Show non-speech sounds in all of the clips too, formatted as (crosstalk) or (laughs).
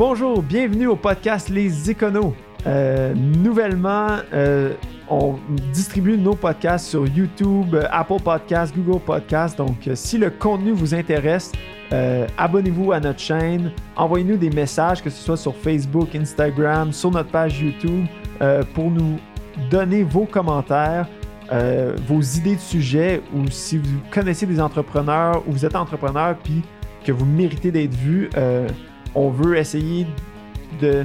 Bonjour, bienvenue au podcast Les Éconos. Euh, nouvellement, euh, on distribue nos podcasts sur YouTube, Apple Podcasts, Google Podcasts. Donc, euh, si le contenu vous intéresse, abonnez-vous à notre chaîne, envoyez-nous des messages, que ce soit sur Facebook, Instagram, sur notre page YouTube, pour nous donner vos commentaires, vos idées de sujets, ou si vous connaissez des entrepreneurs ou vous êtes entrepreneur puis que vous méritez d'être vu, on veut essayer de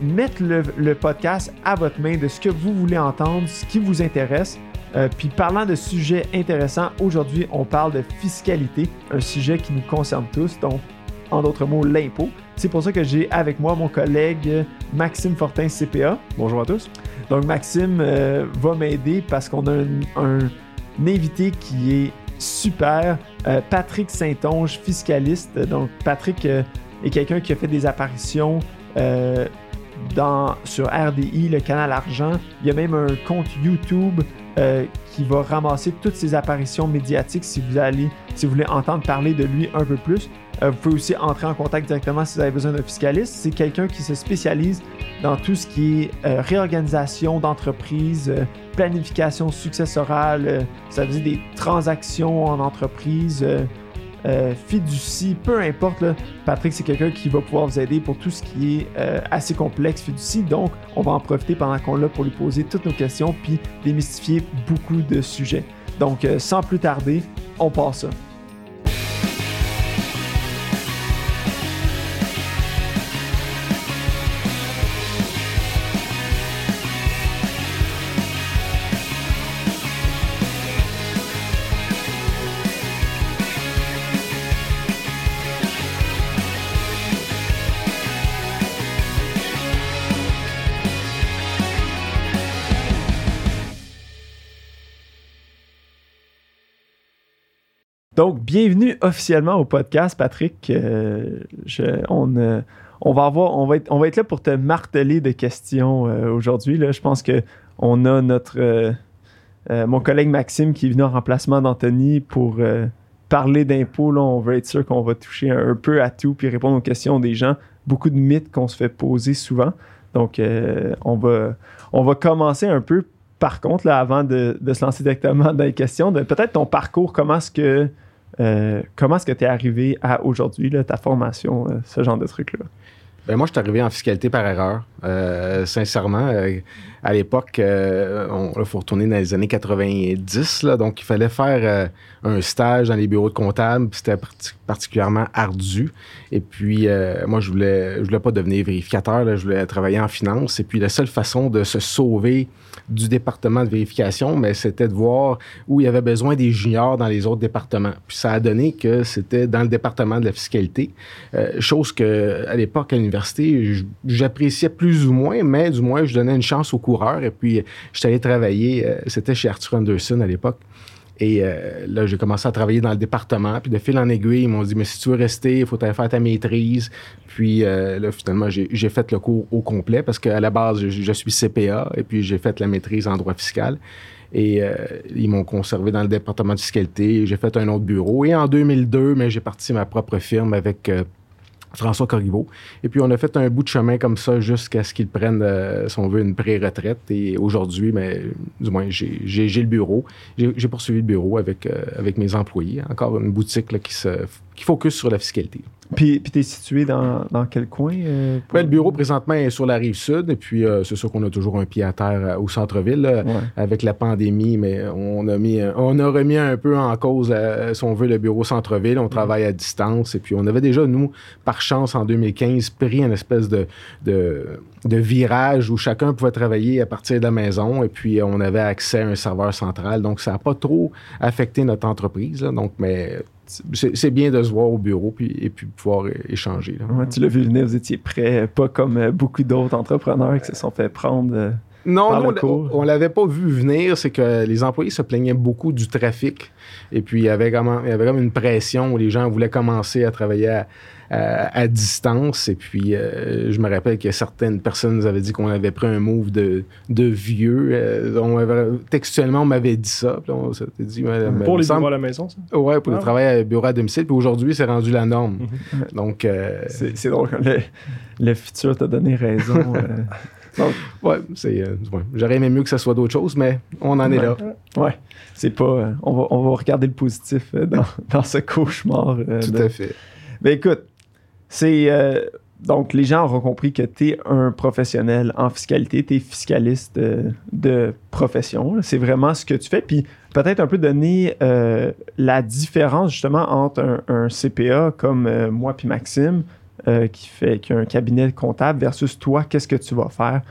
mettre le, le podcast à votre main de ce que vous voulez entendre, ce qui vous intéresse. Euh, puis parlant de sujets intéressants, aujourd'hui on parle de fiscalité, un sujet qui nous concerne tous, donc en d'autres mots l'impôt. C'est pour ça que j'ai avec moi mon collègue euh, Maxime Fortin CPA. Bonjour à tous. Donc Maxime euh, va m'aider parce qu'on a un, un- un invité qui est super, euh, Patrick Saint-Onge, fiscaliste. Donc Patrick est quelqu'un qui a fait des apparitions euh, dans, sur RDI, le canal Argent. Il y a même un compte YouTube euh, qui va ramasser toutes ses apparitions médiatiques si vous allez, si vous voulez entendre parler de lui un peu plus. Euh, vous pouvez aussi entrer en contact directement si vous avez besoin d'un fiscaliste. C'est quelqu'un qui se spécialise dans tout ce qui est réorganisation d'entreprise, planification successorale, ça veut dire des transactions en entreprise, euh, fiducie, peu importe. Patrick, c'est quelqu'un qui va pouvoir vous aider pour tout ce qui est euh, assez complexe fiducie. Donc, on va en profiter pendant qu'on l'a pour lui poser toutes nos questions puis démystifier beaucoup de sujets. Donc, euh, sans plus tarder, on passe ça. Donc, bienvenue officiellement au podcast, Patrick. Euh, euh, on, va être, on va être là pour te marteler de questions euh, aujourd'hui. Je pense que on a notre mon collègue Maxime qui est venu en remplacement d'Anthony pour parler d'impôts. On veut être sûr qu'on va toucher un, peu à tout puis répondre aux questions des gens. Beaucoup de mythes qu'on se fait poser souvent. Donc, on, va, on va commencer un peu. Par contre, là, avant de, de se lancer directement dans les questions, peut-être ton parcours, comment est-ce que euh, comment est-ce que tu es arrivé à aujourd'hui, ta formation, euh, ce genre de truc-là? Ben, moi, je suis arrivé en fiscalité par erreur. Euh, sincèrement, à l'époque, il faut retourner dans les années 90, là, donc il fallait faire un stage dans les bureaux de comptables. C'était parti- particulièrement ardu. Et puis, moi, je voulais, je voulais pas devenir vérificateur. je voulais travailler en finance. Et puis, la seule façon de se sauver du département de vérification, mais c'était de voir où il y avait besoin des juniors dans les autres départements. Puis ça a donné que c'était dans le département de la fiscalité, euh, chose que à l'époque à l'université, j'appréciais plus ou moins, mais du moins je donnais une chance aux coureurs. Et puis j'étais allé travailler, euh, c'était chez Arthur Anderson à l'époque. Et euh, là, j'ai commencé à travailler dans le département. Puis de fil en aiguille, ils m'ont dit, mais si tu veux rester, il faut faire ta maîtrise. Puis euh, là, finalement, j'ai fait le cours au complet parce qu'à la base, je, suis CPA et puis j'ai fait la maîtrise en droit fiscal. Et euh, ils m'ont conservé dans le département de fiscalité. J'ai fait un autre bureau. Et en 2002, mais j'ai parti ma propre firme avec euh, François Corriveau. Et puis, on a fait un bout de chemin comme ça jusqu'à ce qu'ils prennent, euh, si on veut, une pré-retraite. Et aujourd'hui, mais, du moins, j'ai le bureau. J'ai j'ai poursuivi le bureau avec, euh, avec mes employés. Encore une boutique là, qui, se, qui focus sur la fiscalité. Puis, puis tu es situé dans, dans quel coin? euh, pour- Ouais, le bureau, présentement, est sur la rive sud. Et puis, euh, c'est sûr qu'on a toujours un pied à terre euh, au centre-ville. là. Ouais. avec la pandémie, mais on a mis, on a remis un peu en cause, euh, si on veut, le bureau centre-ville. On travaille à distance. Et puis, on avait déjà, nous, par chance, en 2015, pris une espèce de, de, de virage où chacun pouvait travailler à partir de la maison. Et puis, on avait accès à un serveur central. Donc, ça n'a pas trop affecté notre entreprise. là. Donc, mais c'est bien de se voir au bureau puis, et puis pouvoir échanger. là. Ouais, tu l'as vu venir, vous étiez prêt, pas comme euh, beaucoup d'autres entrepreneurs qui se sont fait prendre. euh, Non, par nous, le on- cours? on, l'avait pas vu venir. C'est que les employés se plaignaient beaucoup du trafic. Et puis, il y avait comme, il y avait comme une pression où les gens voulaient commencer à travailler à, à- à distance. Et puis, euh, je me rappelle que certaines personnes nous avaient dit qu'on avait pris un move de, de vieux. Euh, on avait- textuellement, on m'avait dit ça. Puis là, on s'était dit, ouais, mais Pour les semble- bureaux à la maison, ça? Ouais, pour le Ah. travail à bureau à domicile. Puis aujourd'hui, c'est rendu la norme. Mhm. (laughs) Donc, euh, C'est drôle, le, le futur t'a donné raison. euh. (laughs) Donc, ouais, c'est, euh, ouais. j'aurais aimé mieux que ça soit d'autres choses, mais on en est là. ouais, c'est pas. euh, on, va, on va regarder le positif euh, dans, dans ce cauchemar. euh, Tout de- à fait. Ben écoute, c'est. euh, donc, les gens auront compris que tu es un professionnel en fiscalité, tu es fiscaliste euh, de profession. C'est vraiment ce que tu fais. Puis peut-être un peu donner euh, la différence justement entre un, CPA comme moi puis Maxime, qui, fait, qui a un cabinet comptable, versus toi, qu'est-ce que tu vas faire?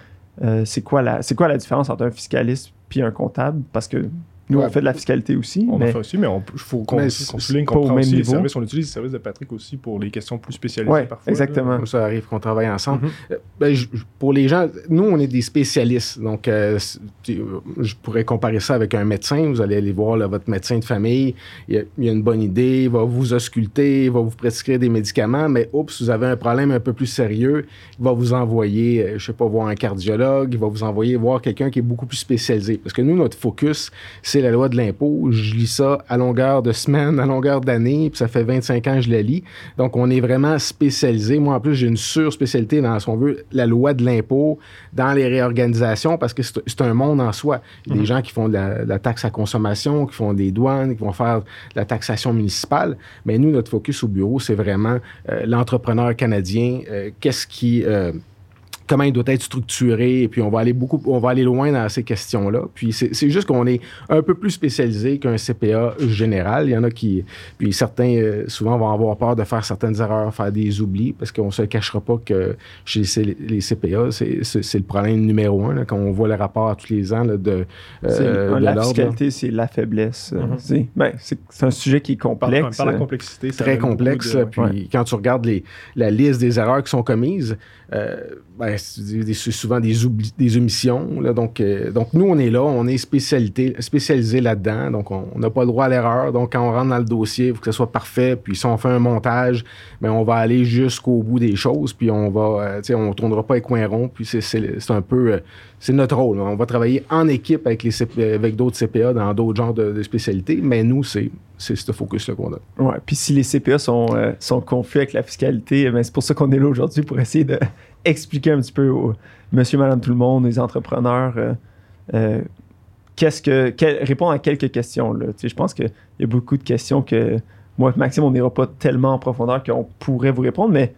C'est quoi, la- quoi la différence entre un fiscaliste puis un comptable? Parce que nous, Ouais. on fait de la fiscalité aussi. On mais... en fait aussi, mais il faut qu'on souligne pas qu'on au prend même aussi les niveau. services. On utilise les services de Patrick aussi pour les questions plus spécialisées Ouais, parfois. exactement. là. Comme ça arrive qu'on travaille ensemble. Mhm. Euh, ben, je- pour les gens, nous, on est des spécialistes. Donc, euh, euh, je pourrais comparer ça avec un médecin. Vous allez aller voir là, votre médecin de famille. Il a, il a une bonne idée, il va vous ausculter, il va vous prescrire des médicaments. Mais oups, vous avez un problème un peu plus sérieux. Il va vous envoyer, je sais pas, voir un cardiologue. Il va vous envoyer voir quelqu'un qui est beaucoup plus spécialisé. Parce que nous, notre focus, c'est la loi de l'impôt. Je lis ça à longueur de semaine, (laughs) à longueur d'année. Puis ça fait 25 ans que je la lis. Donc, on est vraiment spécialisé. Moi, en plus, j'ai une surspécialité dans, si on veut, la loi de l'impôt, dans les réorganisations, parce que c'est c'est un monde en soi. Il y a des gens qui font de la, de la taxe à consommation, qui font des douanes, qui vont faire de la taxation municipale. Mais nous, notre focus au bureau, c'est vraiment euh, l'entrepreneur canadien. euh, Qu'est-ce qui... euh, comment il doit être structuré, et puis on va aller beaucoup, on va aller loin dans ces questions-là. Puis c'est c'est juste qu'on est un peu plus spécialisé qu'un CPA général. Il y en a qui, puis certains euh, souvent vont avoir peur de faire certaines erreurs, faire des oublis, parce qu'on se cachera pas que chez les, CPA, c'est- le problème numéro un là, quand on voit le rapport tous les ans là, de, euh, de la fiscalité, c'est la faiblesse. c'est ben, c'est- c'est un sujet qui est complexe. par la euh, complexité. très complexe. de- là, puis ouais. quand tu regardes les, la liste des erreurs qui sont commises, euh, ben, c'est des- c'est souvent des, des omissions. euh, donc, nous, on est là, on est spécialité, spécialisé là-dedans. Donc, on n'a pas le droit à l'erreur. Donc, quand on rentre dans le dossier, il faut que ce soit parfait. Puis, si on fait un montage, ben, on va aller jusqu'au bout des choses. Puis, on va, euh, on ne tournera pas les coins ronds. Puis, c'est un peu, euh, c'est notre rôle. On va travailler en équipe avec, les avec d'autres CPA dans d'autres genres de, spécialités. Mais nous, c'est c'est ce focus-là qu'on a. Ouais, puis si les CPA sont, euh, sont confus avec la fiscalité, eh c'est pour ça qu'on est là aujourd'hui pour essayer de (laughs) expliquer un petit peu aux monsieur, madame, tout le monde, les entrepreneurs, euh, euh, qu'est-ce que. répondre à quelques questions. Là. Tu sais, je pense qu'il y a beaucoup de questions que moi et Maxime, on n'ira pas tellement en profondeur qu'on pourrait vous répondre, mais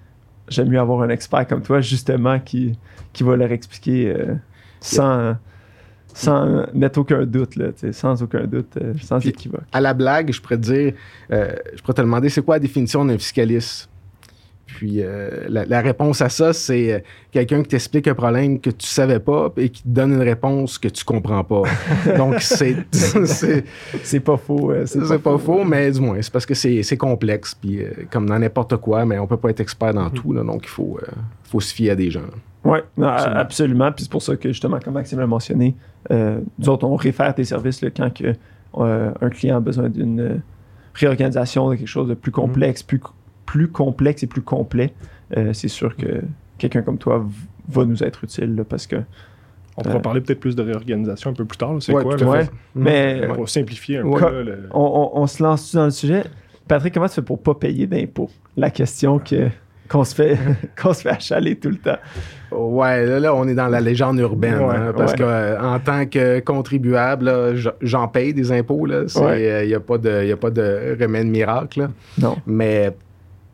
j'aime mieux avoir un expert comme toi, justement, qui, qui va leur expliquer sans. Sans mettre aucun doute, là, sans aucun doute, euh, sans équivoque. à la blague, je pourrais te dire, euh, je pourrais te demander, c'est quoi la définition d'un fiscaliste? Puis euh, la, la réponse à ça, c'est euh, quelqu'un qui t'explique un problème que tu savais pas et qui te donne une réponse que tu comprends pas. (laughs) Donc, c'est c'est- pas faux. c'est c'est pas faux, mais du moins, c'est parce que c'est complexe. Puis euh, comme dans n'importe quoi, mais on peut pas être expert dans tout. Là, donc, il faut, euh, faut se fier à des gens. Oui, Absolument. absolument. Puis c'est pour ça que, justement, comme Maxime l'a mentionné, nous autres, on réfère tes services là, quand que, un client a besoin d'une réorganisation, de quelque chose de plus complexe, plus, plus complexe et plus complet. Euh, c'est sûr que quelqu'un comme toi va nous être utile là, parce que. On pourra Euh, parler peut-être plus de réorganisation un peu plus tard. C'est Ouais, quoi? tout à là? ouais. fait. Mais- Pour simplifier un Ouais. peu. là, le- On, on- on se lance dans le sujet. Patrick, comment tu fais pour pas payer d'impôts? La question que, qu'on, se fait, (laughs) qu'on se fait achaler tout le temps. Ouais, là, là, on est dans la légende urbaine. Ouais, hein, parce ouais. que euh, en tant que contribuable, j'en paye des impôts. Il Ouais. n'y a, pas de- y a pas de remède miracle. là. Non, Mais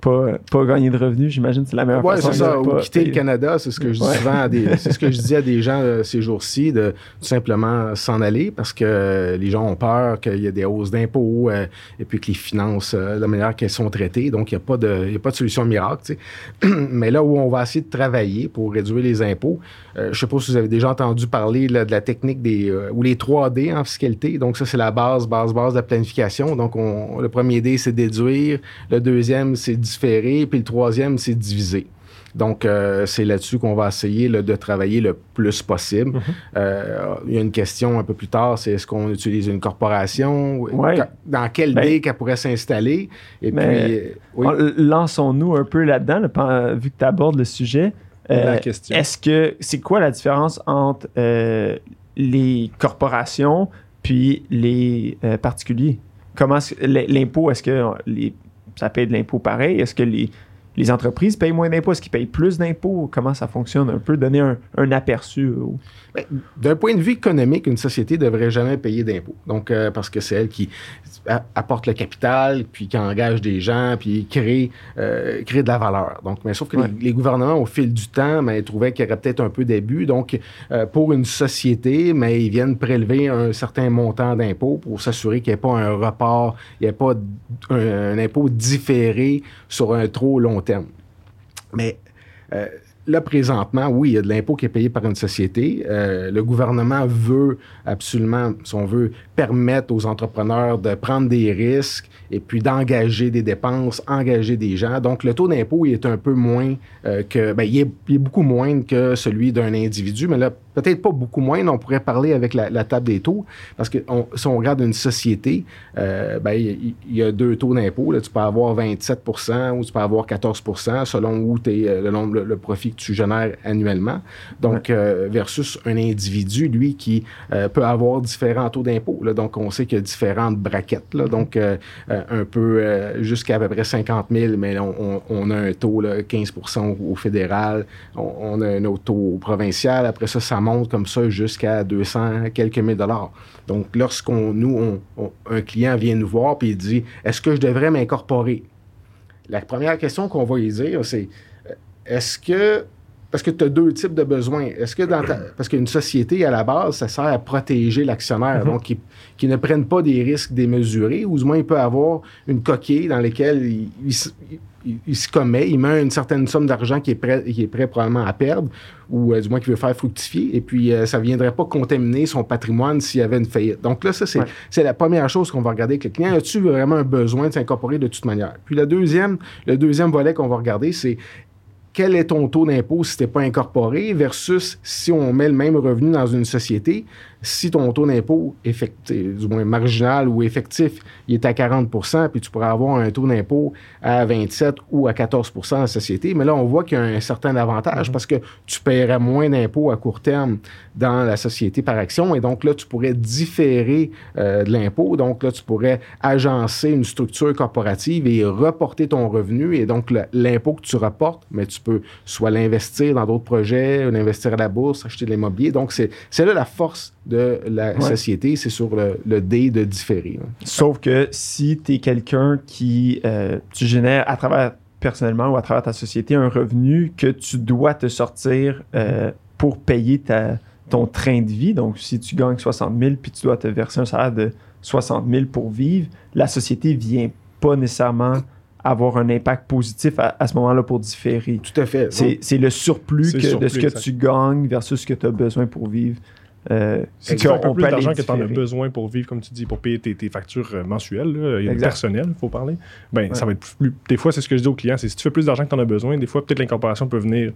pas, pas gagner de revenus, j'imagine, c'est la meilleure Ouais, façon c'est ça. Ou pas quitter le. Canada, c'est ce que je dis Ouais. souvent à des, (laughs) c'est ce que je dis à des gens euh, ces jours-ci, de tout simplement s'en aller parce que euh, les gens ont peur qu'il y ait des hausses d'impôts euh, et puis que les finances, de la manière qu'elles sont traitées, donc il n'y a pas de, y a pas de solution miracle. (clears throat) Mais là où on va essayer de travailler pour réduire les impôts, je ne sais pas si vous avez déjà entendu parler là, de la technique des ou les 3D en fiscalité. Donc ça c'est la base, base, base de la planification. Donc on- le premier D c'est déduire, le deuxième c'est puis le troisième, c'est divisé. Donc, euh, c'est là-dessus qu'on va essayer là, de travailler le plus possible. Mhm. Euh, il y a une question un peu plus tard, c'est est-ce qu'on utilise une corporation? Ouais. Dans quel Ben- dé qu'elle pourrait s'installer? Et puis, euh, oui. Lançons-nous un peu là-dedans, là, vu que tu abordes le sujet. Euh. Est-ce que c'est quoi la différence entre les corporations puis les particuliers? Comment l'impôt, est-ce que les, ça paye de l'impôt pareil? Est-ce que les, entreprises payent moins d'impôts? Est-ce qu'ils payent plus d'impôts? Comment ça fonctionne? Un peu donner un, aperçu. D'un point de vue économique, une société ne devrait jamais payer d'impôts. Donc, euh, parce que c'est elle qui apporte le capital, puis qui engage des gens, puis crée, euh, crée de la valeur. Donc, mais sauf que Ouais. les, les gouvernements, au fil du temps, mais, trouvaient qu'il y aurait peut-être un peu d'abus. Donc, euh, pour une société, mais ils viennent prélever un certain montant d'impôts pour s'assurer qu'il n'y ait pas un report, il n'y ait pas un, un impôt différé sur un trop long terme. Mais euh, là, présentement, oui, il y a de l'impôt qui est payé par une société. Euh, le gouvernement veut absolument, si on veut, permettre aux entrepreneurs de prendre des risques et puis d'engager des dépenses, engager des gens. Donc, le taux d'impôt, il est un peu moins euh, que... Ben, il, est, il est beaucoup moins que celui d'un individu, mais là, peut-être pas beaucoup moins. On pourrait parler avec la, la table des taux, parce que on- si on regarde une société, euh, ben, il, y a deux taux d'impôt. Tu peux avoir 27% ou tu peux avoir 14% selon où t'es, euh, le nombre, le, le profit que tu génères annuellement. Donc, euh, versus un individu, lui, qui euh, peut avoir différents taux d'impôt. Donc, on sait qu'il y a différentes braquettes. Là. Donc, euh, euh, un peu jusqu'à à peu près 50 000, mais on, on- on a un taux là, 15 au, au fédéral, on, on a un autre taux au provincial. Après ça, ça monte comme ça jusqu'à 200 quelques mille dollars. Donc, lorsqu'on nous, on- on- un client vient nous voir puis il dit Est-ce que je devrais m'incorporer? La première question qu'on va lui dire, c'est euh, Est-ce que. Parce que tu as deux types de besoins. Est-ce que dans ta- Parce qu'une société, à la base, ça sert à protéger l'actionnaire. Mhm. Donc, qui, qui ne prenne pas des risques démesurés, ou du moins, il peut avoir une coquille dans laquelle il, il il- il se commet, il met une certaine somme d'argent qui est prêt, qui est prêt probablement à perdre, ou euh, du moins qu'il veut faire fructifier, et puis euh, ça ne viendrait pas contaminer son patrimoine s'il y avait une faillite. Donc là, ça, c'est Ouais. c'est la première chose qu'on va regarder avec le client. As-tu vraiment un besoin de s'incorporer de toute manière? Puis le deuxième, le deuxième volet qu'on va regarder, c'est quel est ton taux d'impôt si tu n'es pas incorporé versus si on met le même revenu dans une société, si ton taux d'impôt, effectif, du moins marginal ou effectif, il est à 40% puis tu pourrais avoir un taux d'impôt à 27 ou à 14 dans la société. Mais là, on voit qu'il y a un certain avantage parce que tu paierais moins d'impôts à court terme dans la société par action. Et donc là, tu pourrais différer euh, de l'impôt. Donc là, tu pourrais agencer une structure corporative et reporter ton revenu. Et donc, l'impôt que tu reportes, mais tu peux soit l'investir dans d'autres projets, l'investir à la bourse, acheter de l'immobilier. Donc, c'est là la force de la Ouais. société, c'est sur le, le dé de différer. hein. Sauf que si tu es quelqu'un qui, euh, tu génères à travers personnellement ou à travers ta société un revenu que tu dois te sortir euh, pour payer ta, ton train de vie. Donc, si tu gagnes 60 000 puis tu dois te verser un salaire de 60 000 pour vivre, la société vient pas nécessairement avoir un impact positif à, à ce moment-là pour différer. Tout à fait. C'est c'est le surplus, C'est que- de ce que exact. tu gagnes versus ce que tu as besoin pour vivre. Euh, Si tu qu'on- as un peu on plus d'argent que tu en as besoin pour vivre, comme tu dis, pour payer tes, tes factures euh, mensuelles, là, il y a Exact. personnel, il faut parler, ben, Ouais. ça va être plus. Des fois, c'est ce que je dis aux clients, c'est si tu fais plus d'argent que tu en as besoin, des fois, peut-être l'incorporation peut venir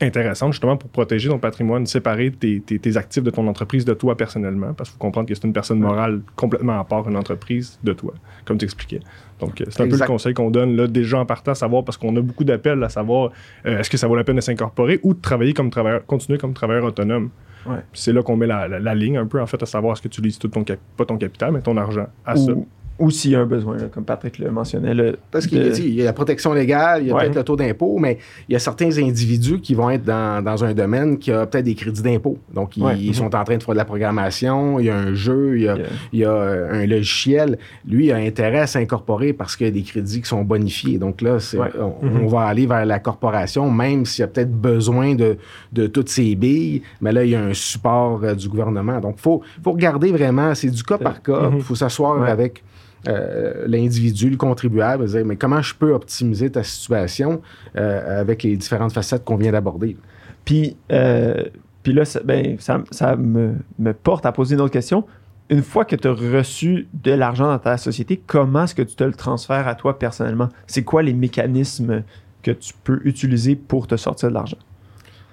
intéressante justement pour protéger ton patrimoine, séparer tes, tes- tes actifs de ton entreprise de toi personnellement, parce qu'il faut comprendre que c'est une personne morale complètement à part une entreprise de toi, comme tu expliquais. Donc, euh, c'est un peu le conseil qu'on donne là, déjà en partant, à savoir, parce qu'on a beaucoup d'appels à savoir euh, est-ce que ça vaut la peine de s'incorporer ou de travailler comme travailleur, continuer comme travailleur autonome. Ouais. C'est là qu'on met la, la- la ligne un peu, en fait, à savoir est-ce que tu utilises tout ton cap- pas ton capital, mais ton argent à ça. Ou, s'il y a un besoin, là, comme Patrick le mentionnait. Parce qu'il de- il y a la protection légale, il y a Ouais. peut-être le taux d'impôt, mais il y a certains individus qui vont être dans, dans un domaine qui a peut-être des crédits d'impôt. Donc, ils, Ouais. ils sont en train de faire de la programmation, il y a un jeu, il y a, Il y a- il y a, euh, un logiciel. Lui, il a intérêt à s'incorporer parce qu'il y a des crédits qui sont bonifiés. Donc là, c'est- Ouais. on, Mhm. on va aller vers la corporation, même s'il y a peut-être besoin de, de toutes ces billes, mais là, il y a un support euh, du gouvernement. Donc, il faut, faut regarder vraiment, c'est du cas par cas. Il Mhm. faut s'asseoir avec euh, l'individu, le contribuable, dire, mais comment je peux optimiser ta situation euh, avec les différentes facettes qu'on vient d'aborder? Puis, euh, puis là, ça, ben, ça me, me porte à poser une autre question. une fois que tu as reçu de l'argent dans ta société, comment est-ce que tu te le transfères à toi personnellement? C'est quoi les mécanismes que tu peux utiliser pour te sortir de l'argent?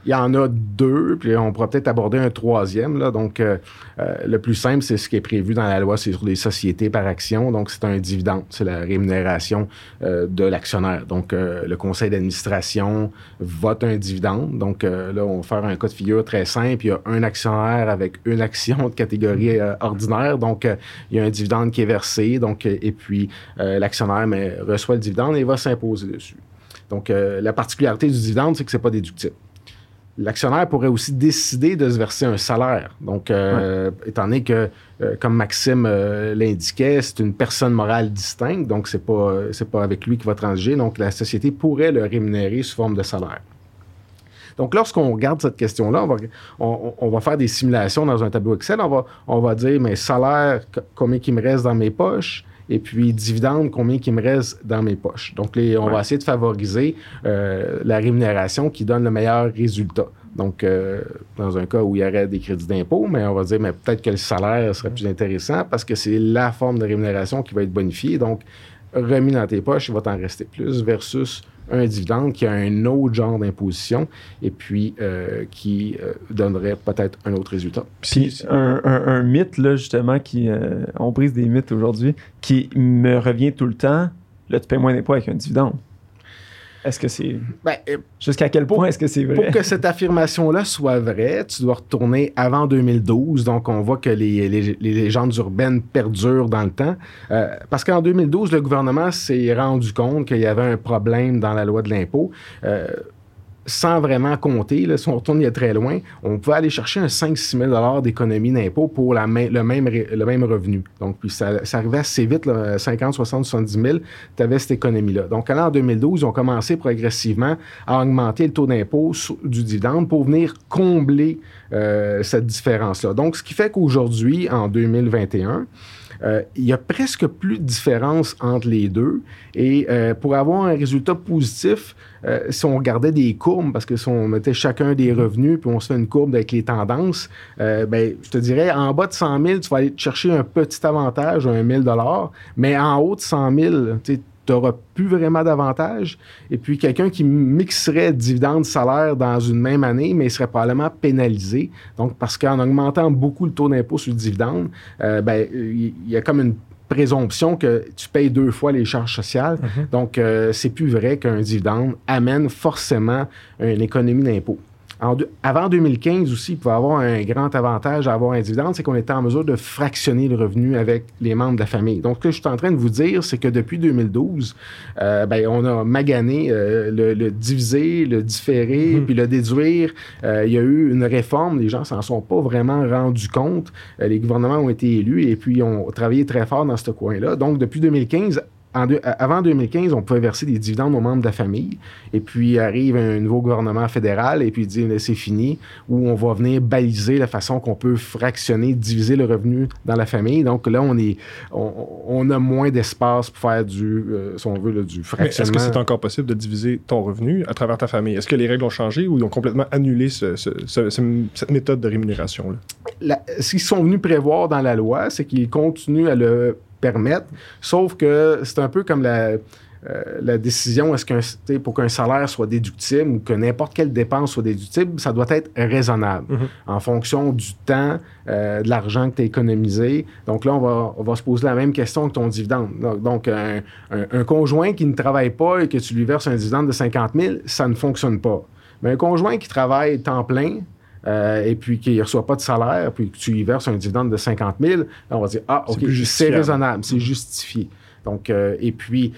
Il y en a deux, puis on pourra peut-être aborder un troisième. Donc, euh, euh, le plus simple, c'est ce qui est prévu dans la loi, sur les sociétés par action. Donc, c'est un dividende, c'est la rémunération euh, de l'actionnaire. Donc, le conseil d'administration vote un dividende. Donc, là, on va faire un cas de figure très simple. Il y a un actionnaire avec une action de catégorie ordinaire. Donc, il y a un dividende qui est versé. Donc, et puis, l'actionnaire reçoit le dividende et va s'imposer dessus. Donc, la particularité du dividende, c'est que c'est pas déductible l'actionnaire pourrait aussi décider de se verser un salaire. Donc, euh, étant donné que, euh, comme Maxime euh, l'indiquait, c'est une personne morale distincte, donc c'est pas c'est pas avec lui qui va transiger. Donc, la société pourrait le rémunérer sous forme de salaire. Donc, lorsqu'on regarde cette question-là, on va, faire des simulations dans un tableau Excel. On va, on va dire, mais salaire, combien il me reste dans mes poches? Et puis dividende, combien qui me reste dans mes poches. Donc, on va essayer de favoriser euh, la rémunération qui donne le meilleur résultat. Donc, euh, dans un cas où il y aurait des crédits d'impôt, mais on va dire, mais peut-être que le salaire serait plus intéressant parce que c'est la forme de rémunération qui va être bonifiée. Donc, remis dans tes poches, il va t'en rester plus versus un dividende qui a un autre genre d'imposition et puis euh, qui euh, donnerait peut-être un autre résultat. Puis un, mythe, là, justement, qui, euh, on brise des mythes aujourd'hui, qui me revient tout le temps, là, tu paies moins d'impôts avec un dividende. Est-ce que c'est. Ben, euh, Jusqu'à quel point est-ce que c'est vrai? Pour que cette affirmation-là soit vraie, tu dois retourner avant 2012. Donc, on voit que les, légendes urbaines perdurent dans le temps. Euh, parce qu'en 2012, le gouvernement s'est rendu compte qu'il y avait un problème dans la loi de l'impôt. Euh, sans vraiment compter, là, si on retourne il y a très loin, on peut aller chercher un 5-6 000 d'économie d'impôt pour la le, même, le même revenu. Donc, puis ça, ça arrivait assez vite, là, 50, 60, 70 000, tu avais cette économie-là. Donc, en 2012, ils ont commencé progressivement à augmenter le taux d'impôt du dividende pour venir combler euh, cette différence-là. Donc, ce qui fait qu'aujourd'hui, en 2021, euh, il y a presque plus de différence entre les deux. Et euh, pour avoir un résultat positif, euh, si on regardait des courbes, parce que si on mettait chacun des revenus, puis on se fait une courbe avec les tendances, ben, je te dirais, en bas de 100 000, tu vas aller chercher un petit avantage, un 1000 mais en haut de 100 000, tu tu n'auras plus vraiment d'avantage. Et puis, quelqu'un qui mixerait dividendes, salaire dans une même année, mais il serait probablement pénalisé. Donc, parce qu'en augmentant beaucoup le taux d'impôt sur le dividende, euh, ben, il y a comme une présomption que tu payes deux fois les charges sociales. Mm-hmm. Donc, euh, c'est plus vrai qu'un dividende amène forcément une économie d'impôt avant 2015 aussi, il pouvait avoir un grand avantage à avoir un dividende, c'est qu'on était en mesure de fractionner le revenu avec les membres de la famille. Donc, ce que je suis en train de vous dire, c'est que depuis 2012, euh, ben, on a magané euh, le, diviser, le différer, mhm. puis le déduire. Euh, il y a eu une réforme, les gens s'en sont pas vraiment rendus compte. les gouvernements ont été élus et puis ont travaillé très fort dans ce coin-là. Donc, depuis 2015, avant 2015, on pouvait verser des dividendes aux membres de la famille. Et puis arrive un nouveau gouvernement fédéral et puis il dit c'est fini, où on va venir baliser la façon qu'on peut fractionner, diviser le revenu dans la famille. Donc là, on, est, on, a moins d'espace pour faire du, euh, si on veut, du fractionnement. Est-ce que c'est encore possible de diviser ton revenu à travers ta famille? Est-ce que les règles ont changé ou ils ont complètement annulé cette méthode de rémunération-là? Ce qu'ils sont venus prévoir dans la loi, c'est qu'ils continuent à le permettre. Sauf que c'est un peu comme la, euh, la décision, est-ce qu'un, pour qu'un salaire soit déductible ou que n'importe quelle dépense soit déductible, ça doit être raisonnable mm-hmm. en fonction du temps, euh, de l'argent que tu as économisé. Donc là, on va, on va, se poser la même question que ton dividende. Donc, un, un, conjoint qui ne travaille pas et que tu lui verses un dividende de 50 000, ça ne fonctionne pas. Mais un conjoint qui travaille temps plein, euh, et puis qu'il ne reçoit pas de salaire, puis que tu lui verses un dividende de 50 000, on va dire Ah, OK, c'est raisonnable, c'est justifié. Donc, euh, et puis,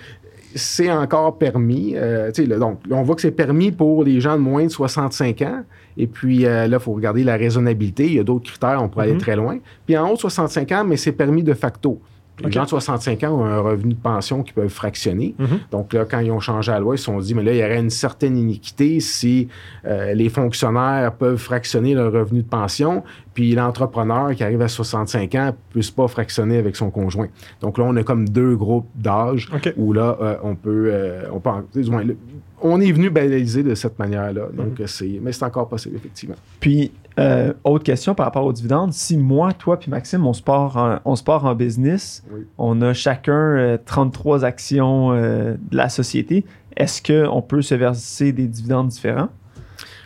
c'est encore permis. Euh, donc, on voit que c'est permis pour les gens de moins de 65 ans. Et puis là, il faut regarder la raisonnabilité. Il y a d'autres critères, on pourrait aller mm-hmm. très loin. Puis en haut de 65 ans, mais c'est permis de facto. Les gens de 65 ans ont un revenu de pension qu'ils peuvent fractionner. Mhm. Donc là, quand ils ont changé la loi, ils se sont dit, mais là, il y aurait une certaine iniquité si euh, les fonctionnaires peuvent fractionner leur revenu de pension, puis l'entrepreneur qui arrive à 65 ans ne puisse pas fractionner avec son conjoint. Donc là, on a comme deux groupes d'âge où là, euh, on peut... Euh, on, peut on est venu baliser de cette manière-là. Donc, mhm. c'est, mais c'est encore possible, effectivement. Puis, Euh, autre question par rapport aux dividendes. Si moi, toi puis Maxime, on se part en, on se part en business, Oui. on a chacun euh, 33 actions euh, de la société, est-ce qu'on peut se verser des dividendes différents?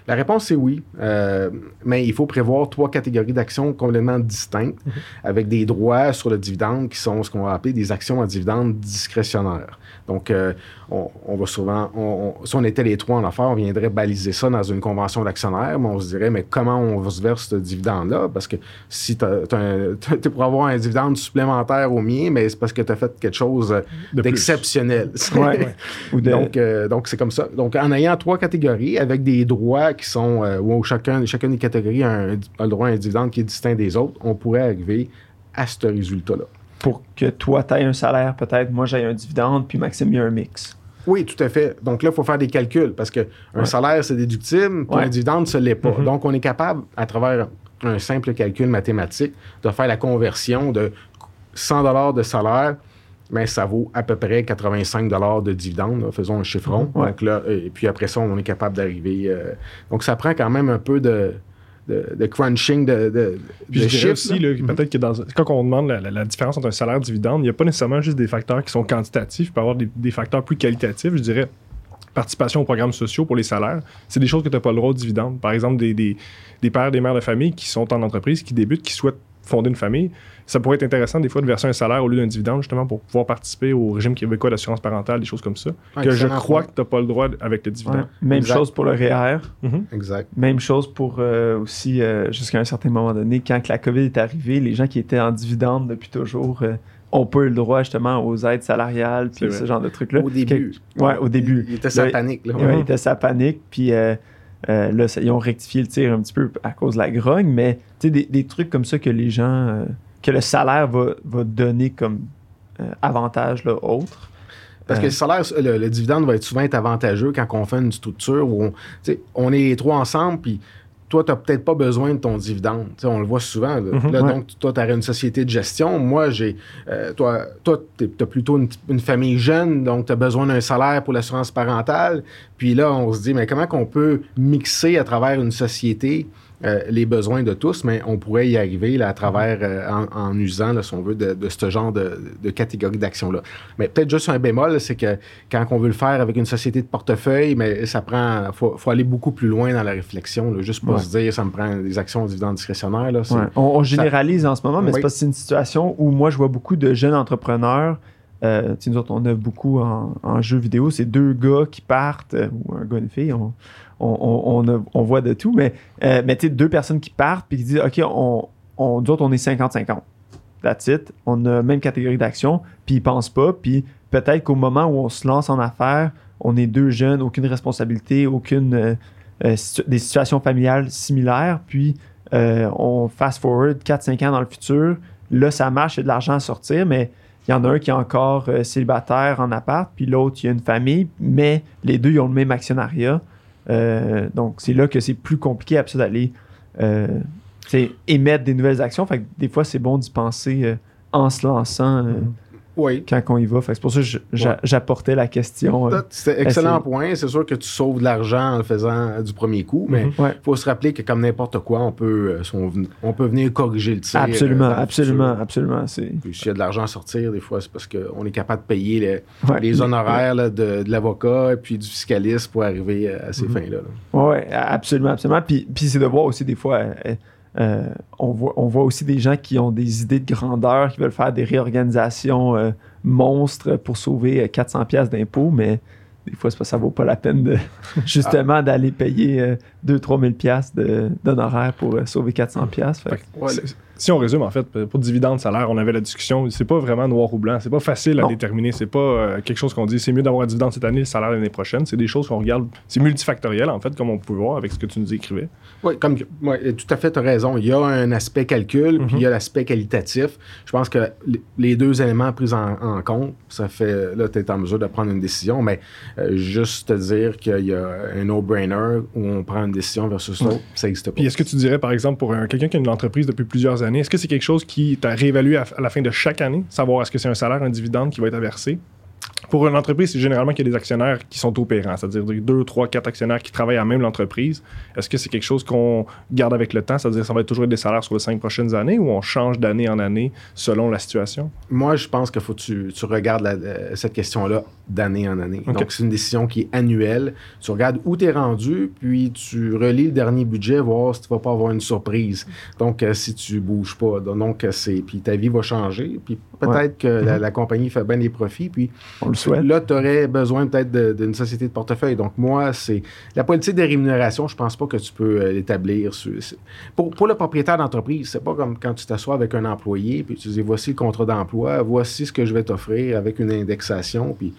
La réponse est oui, Euh, mais il faut prévoir trois catégories d'actions complètement distinctes avec des droits sur le dividende qui sont ce qu'on va appeler des actions à dividende discrétionnaires. Donc, euh, on, on va souvent, on- on- si on était les trois en affaires, on viendrait baliser ça dans une convention d'actionnaires, mais on se dirait, mais comment on se verse ce dividende-là? Parce que si tu es pour avoir un dividende supplémentaire au mien, mais c'est parce que tu as fait quelque chose euh, De d'exceptionnel. (laughs) Ouais. Ou de- Donc, euh, donc c'est comme ça. Donc, en ayant trois catégories avec des droits qui sont, euh, où chacun, chacune des catégories a, un- a le droit à un dividende qui est distinct des autres, on pourrait arriver à ce résultat-là. Pour que toi, tu aies un salaire, peut-être, moi, j'ai un dividende, puis Maxime, il y a un mix. Oui, tout à fait. Donc là, il faut faire des calculs parce qu'un Ouais. salaire, c'est déductible, puis Ouais. un dividende, ce l'est pas. Mhm. Donc, on est capable, à travers un simple calcul mathématique, de faire la conversion de 100 de salaire, mais ça vaut à peu près 85 de dividende, là, faisons un chiffron. Ouais. Donc là, et puis après ça, on est capable d'arriver. euh, donc, ça prend quand même un peu de, de, de crunching de, de, Puis de je chiffres, aussi, là. là, peut-être que dans, quand on demande la, la- la différence entre un salaire et un dividende, il n'y a pas nécessairement juste des facteurs qui sont quantitatifs, il peut y avoir des, des facteurs plus qualitatifs, je dirais. Participation aux programmes sociaux pour les salaires, c'est des choses que tu n'as pas le droit au dividende. Par exemple, des, des, des pères, des mères de famille qui sont en entreprise, qui débutent, qui souhaitent fonder une famille. Ça pourrait être intéressant des fois de verser un salaire au lieu d'un dividende, justement, pour pouvoir participer au régime québécois d'assurance parentale, des choses comme ça. Ouais, que je crois point. que tu n'as pas le droit avec le Ouais. dividende. Même Exact. chose pour le REER. Mhm. Exact. Même chose pour euh, aussi, euh, jusqu'à un certain moment donné, quand que la COVID est arrivée, les gens qui étaient en dividende depuis toujours euh, ont pas eu le droit justement aux aides salariales, puis ce genre de trucs-là. Au début. Que- ouais, au début. Il, était sa Là, panique. Là. Ouais, Mhm. il était sa panique, puis euh, euh, là, ça- ils ont rectifié le tir un petit peu à cause de la grogne, mais tu sais, des, des trucs comme ça que les gens, euh, que le salaire va, va donner comme euh, avantage là, autre. Parce que Euh, le salaire, le, le dividende va être souvent être avantageux quand on fait une structure où on, on est les trois ensemble, puis toi, tu n'as peut-être pas besoin de ton dividende. On le voit souvent. Là, Mhm, Là, ouais. donc, toi, tu aurais une société de gestion. Moi, j'ai. euh, toi, toi tu as plutôt une, une famille jeune, donc tu as besoin d'un salaire pour l'assurance parentale. Puis là, on se dit, mais comment qu'on peut mixer à travers une société euh, les besoins de tous, mais on pourrait y arriver là, à travers, euh, en, en usant, là, si on veut, de, de ce genre de, de catégorie d'action-là. Mais peut-être juste un bémol, c'est que quand on veut le faire avec une société de portefeuille, mais ça prend, faut, faut aller beaucoup plus loin dans la réflexion, là, juste Ouais. se dire ça me prend des actions au dividende discrétionnaire. Là, Ouais. On, on généralise en ce moment, mais Oui. c'est parce que c'est une situation où moi, je vois beaucoup de jeunes entrepreneurs. Euh, nous autres, on a beaucoup en, en jeux vidéo. C'est deux gars qui partent, euh, ou un gars et une fille. On, on, on, voit de tout. Mais, euh, mais tu sais, deux personnes qui partent puis qui disent OK, on, on, nous autres, on est 50-50. That's it. On a même catégorie d'action. Puis ils pensent pas. Puis peut-être qu'au moment où on se lance en affaires, on est deux jeunes, aucune responsabilité, aucune. euh, euh, des situations familiales similaires. Puis on fast forward 4-5 ans dans le futur. Là, ça marche, il y a de l'argent à sortir, mais il y en a un qui est encore célibataire en appart, puis l'autre, il y a une famille, mais les deux, ils ont le même actionnariat. Euh, donc, c'est là que c'est plus compliqué après ça d'aller euh, émettre des nouvelles actions. Fait des fois, c'est bon d'y penser euh, en se lançant euh, Oui. quand on y va. C'est pour ça que Ouais. j'apportais la question. euh. C'est excellent point. C'est sûr que tu sauves de l'argent en le faisant euh, du premier coup, mais Mhm. Ouais. il faut se rappeler que comme n'importe quoi, on peut, euh, on, peut venir corriger le tir. absolument, absolument, absolument. Puis s'il y a de l'argent à sortir, des fois, c'est parce qu'on est capable de payer les, ouais. les honoraires là, de, de l'avocat et puis du fiscaliste pour arriver à ces Mhm. fins-là. là. Oui, absolument, absolument. Puis, puis c'est de voir aussi des fois, euh, euh, on, voit, on voit aussi des gens qui ont des idées de grandeur, qui veulent faire des réorganisations euh, monstres pour sauver euh, 400 pièces d'impôts, mais des fois, ça vaut pas la peine de (laughs) justement d'aller payer euh, 2-3 000 pièces d'honoraires pour euh, sauver 400 pièces. Si on résume, en fait, pour dividende, salaire, on avait la discussion, c'est pas vraiment noir ou blanc, c'est pas facile à Non. déterminer, c'est pas euh, quelque chose qu'on dit c'est mieux d'avoir un dividende cette année, le salaire l'année prochaine, c'est des choses qu'on regarde, c'est multifactoriel, en fait, comme on peut voir avec ce que tu nous écrivais. Oui, comme ouais, tout à fait, tu as raison. Il y a un aspect calcul, puis il y a l'aspect qualitatif. Je pense que les deux éléments pris en, en compte, ça fait, là, tu es en mesure de prendre une décision, mais euh, juste te dire qu'il y a un no-brainer où on prend une décision versus l'autre, ça n'existe pas. Puis est-ce que tu dirais, par exemple, pour un- quelqu'un qui a une entreprise depuis plusieurs années, est-ce que c'est quelque chose qui t'a réévalué à, à la fin de chaque année, savoir est-ce que c'est un salaire, un dividende qui va être versé? Pour une entreprise, c'est généralement qu'il y a des actionnaires qui sont opérants, c'est-à-dire deux, trois, quatre actionnaires qui travaillent à même l'entreprise. Est-ce que c'est quelque chose qu'on garde avec le temps, c'est-à-dire ça va être toujours des salaires sur les cinq prochaines années ou on change d'année en année selon la situation? Moi, je pense qu'il faut que tu, tu regardes la- cette question-là d'année en année. Ok. Donc, c'est une décision qui est annuelle. Tu regardes où tu es rendu, puis tu relis le dernier budget, voir si tu vas pas avoir une surprise. Donc, euh, si tu bouges pas. Donc, euh, c'est. Puis ta vie va changer. Puis peut-être Ouais. que la, la compagnie fait bien des profits. Puis On le souhaite. Là, tu aurais besoin peut-être d'une société de portefeuille. Donc, moi, c'est. La politique de rémunération, je pense pas que tu peux euh, l'établir. Pour, pour le propriétaire d'entreprise, c'est pas comme quand tu t'assois avec un employé, puis tu dis voici le contrat d'emploi, voici ce que je vais t'offrir avec une indexation, puis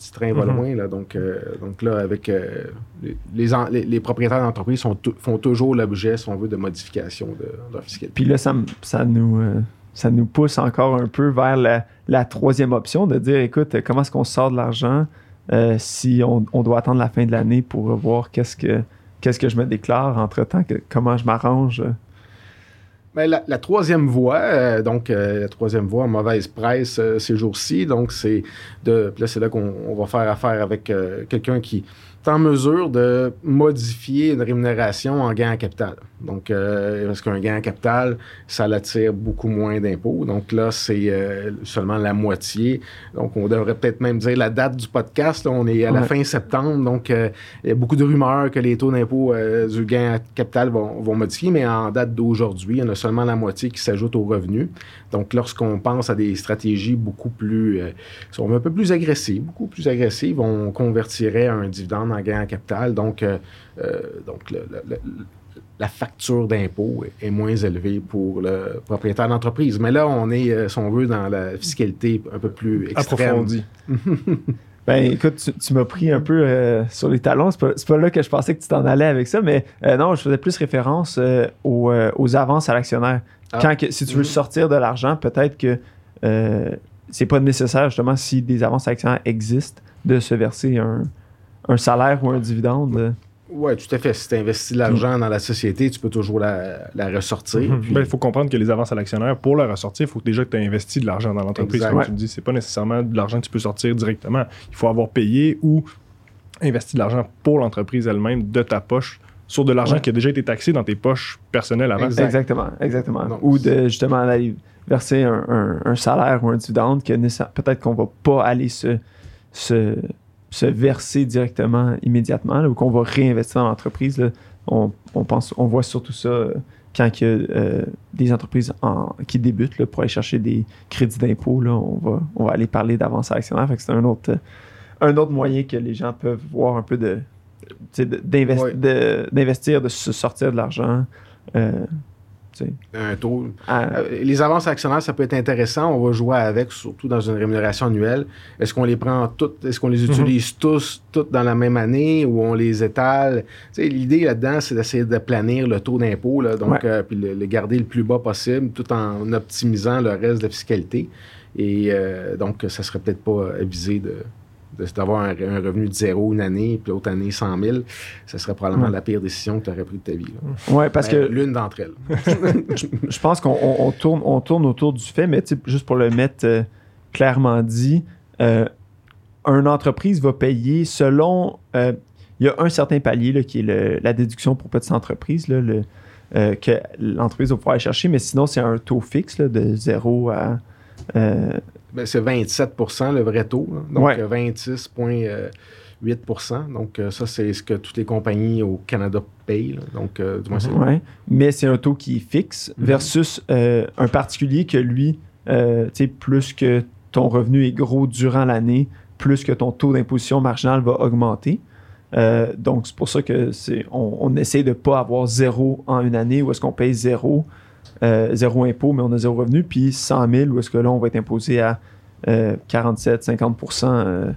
petit train va Mhm. loin. Là, donc, euh, donc là, avec euh, les, propriétaires d'entreprise font toujours l'objet, si on veut, de modification de, de leur fiscalité. Puis là, ça, ça nous, euh, ça nous pousse encore un peu vers la, troisième option de dire écoute, comment est-ce qu'on sort de l'argent euh, si on, doit attendre la fin de l'année pour voir qu'est-ce que, qu'est-ce que je me déclare entre temps, que, comment je m'arrange? euh. Ben, la, troisième voie, euh, donc euh, la troisième voie, mauvaise presse ces jours-ci, donc c'est de. là, c'est là qu'on on va faire affaire avec quelqu'un qui en mesure de modifier une rémunération en gain en capital. Donc, euh, parce qu'un gain en capital, ça l'attire beaucoup moins d'impôts. Donc là, c'est euh, seulement la moitié. Donc, on devrait peut-être même dire la date du podcast. là, on est à la Ouais. fin septembre. Donc, euh, il y a beaucoup de rumeurs que les taux d'impôt euh, du gain en capital vont, vont modifier, mais en date d'aujourd'hui, il y en a seulement la moitié qui s'ajoute aux revenus. Donc, lorsqu'on pense à des stratégies beaucoup plus, sont un peu plus agressives, beaucoup plus agressives, on convertirait un dividende en gain en capital. Donc, euh, euh, donc le- le- le- la facture d'impôt est- moins élevée pour le propriétaire d'entreprise. Mais là, on est, euh, si on veut, dans la fiscalité un peu plus extrême. Approfondi. (laughs) Ben écoute, tu, tu m'as pris un peu euh, sur les talons. C'est pas, pas là que je pensais que tu t'en allais avec ça, mais euh, non, je faisais plus référence euh, aux, aux avances à l'actionnaire. Ah. Quand que- si tu veux Mhm. sortir de l'argent, peut-être que c'est pas nécessaire, justement, si des avances à l'actionnaire existent, de se verser un, un salaire ou un dividende. Oui, tout à fait. Si tu investis de l'argent dans la société, tu peux toujours la, la ressortir. Mhm. puis- Ben, il faut comprendre que les avances à l'actionnaire, pour la ressortir, il faut déjà que tu aies investi de l'argent dans l'entreprise. Comme tu me dis, c'est pas nécessairement de l'argent que tu peux sortir directement. Il faut avoir payé ou investi de l'argent pour l'entreprise elle-même de ta poche sur de l'argent Ouais. qui a déjà été taxé dans tes poches personnelles avant. Exact. Exactement, exactement. Donc, ou de justement aller verser un, un- un salaire ou un dividende que nécessaire- peut-être qu'on va pas aller se, se, se verser directement immédiatement là, ou qu'on va réinvestir dans l'entreprise. On, on pense, on voit surtout ça euh, quand il y a euh, des entreprises en- qui débutent là, pour aller chercher des crédits d'impôt. On va, on va aller parler d'avance à l'actionnaire. Fait que c'est un autre, un autre moyen que les gens peuvent voir un peu de Ouais. d'investir, de, se sortir de l'argent. euh, un taux. à- Euh, les avances actionnaires, ça peut être intéressant. On va jouer avec, surtout dans une rémunération annuelle. Est-ce qu'on les prend toutes, est-ce qu'on les utilise tous, toutes dans la même année ou on les étale? Tu sais, L'idée là-dedans, c'est d'essayer de planir le taux d'impôt, donc, Ouais. euh, puis le, le garder le plus bas possible tout en optimisant le reste de la fiscalité. Et euh, donc, ça serait peut-être pas avisé de- d'avoir un, un revenu de zéro une année, puis l'autre année 100 000, ça serait probablement Ouais. la pire décision que tu aurais prise de ta vie. là. ouais, parce Ben, que L'une d'entre elles. (laughs) je pense qu'on on- on tourne, on tourne autour du fait, mais juste pour le mettre euh, clairement dit, euh, une entreprise va payer selon. euh, Il y a un certain palier là, qui est le- la déduction pour petites entreprises là, le, que l'entreprise va pouvoir aller chercher, mais sinon, c'est un taux fixe là, de 0 à. euh, Ben, c'est 27% le vrai taux. là. Donc, Ouais. euh, 26,8% Donc, euh, ça, c'est ce que toutes les compagnies au Canada payent. là. Donc, euh, du moins, c'est- Ouais, mais c'est un taux qui est fixe Mhm. versus euh, un particulier que lui, euh, tu sais, plus que ton revenu est gros durant l'année, plus que ton taux d'imposition marginal va augmenter. Donc, c'est pour ça que c'est, on, on essaie de ne pas avoir zéro en une année où est-ce qu'on paye zéro, euh, zéro impôt, mais on a zéro revenu, puis 100 000 où est-ce que là, on va être imposé à euh, 47-50%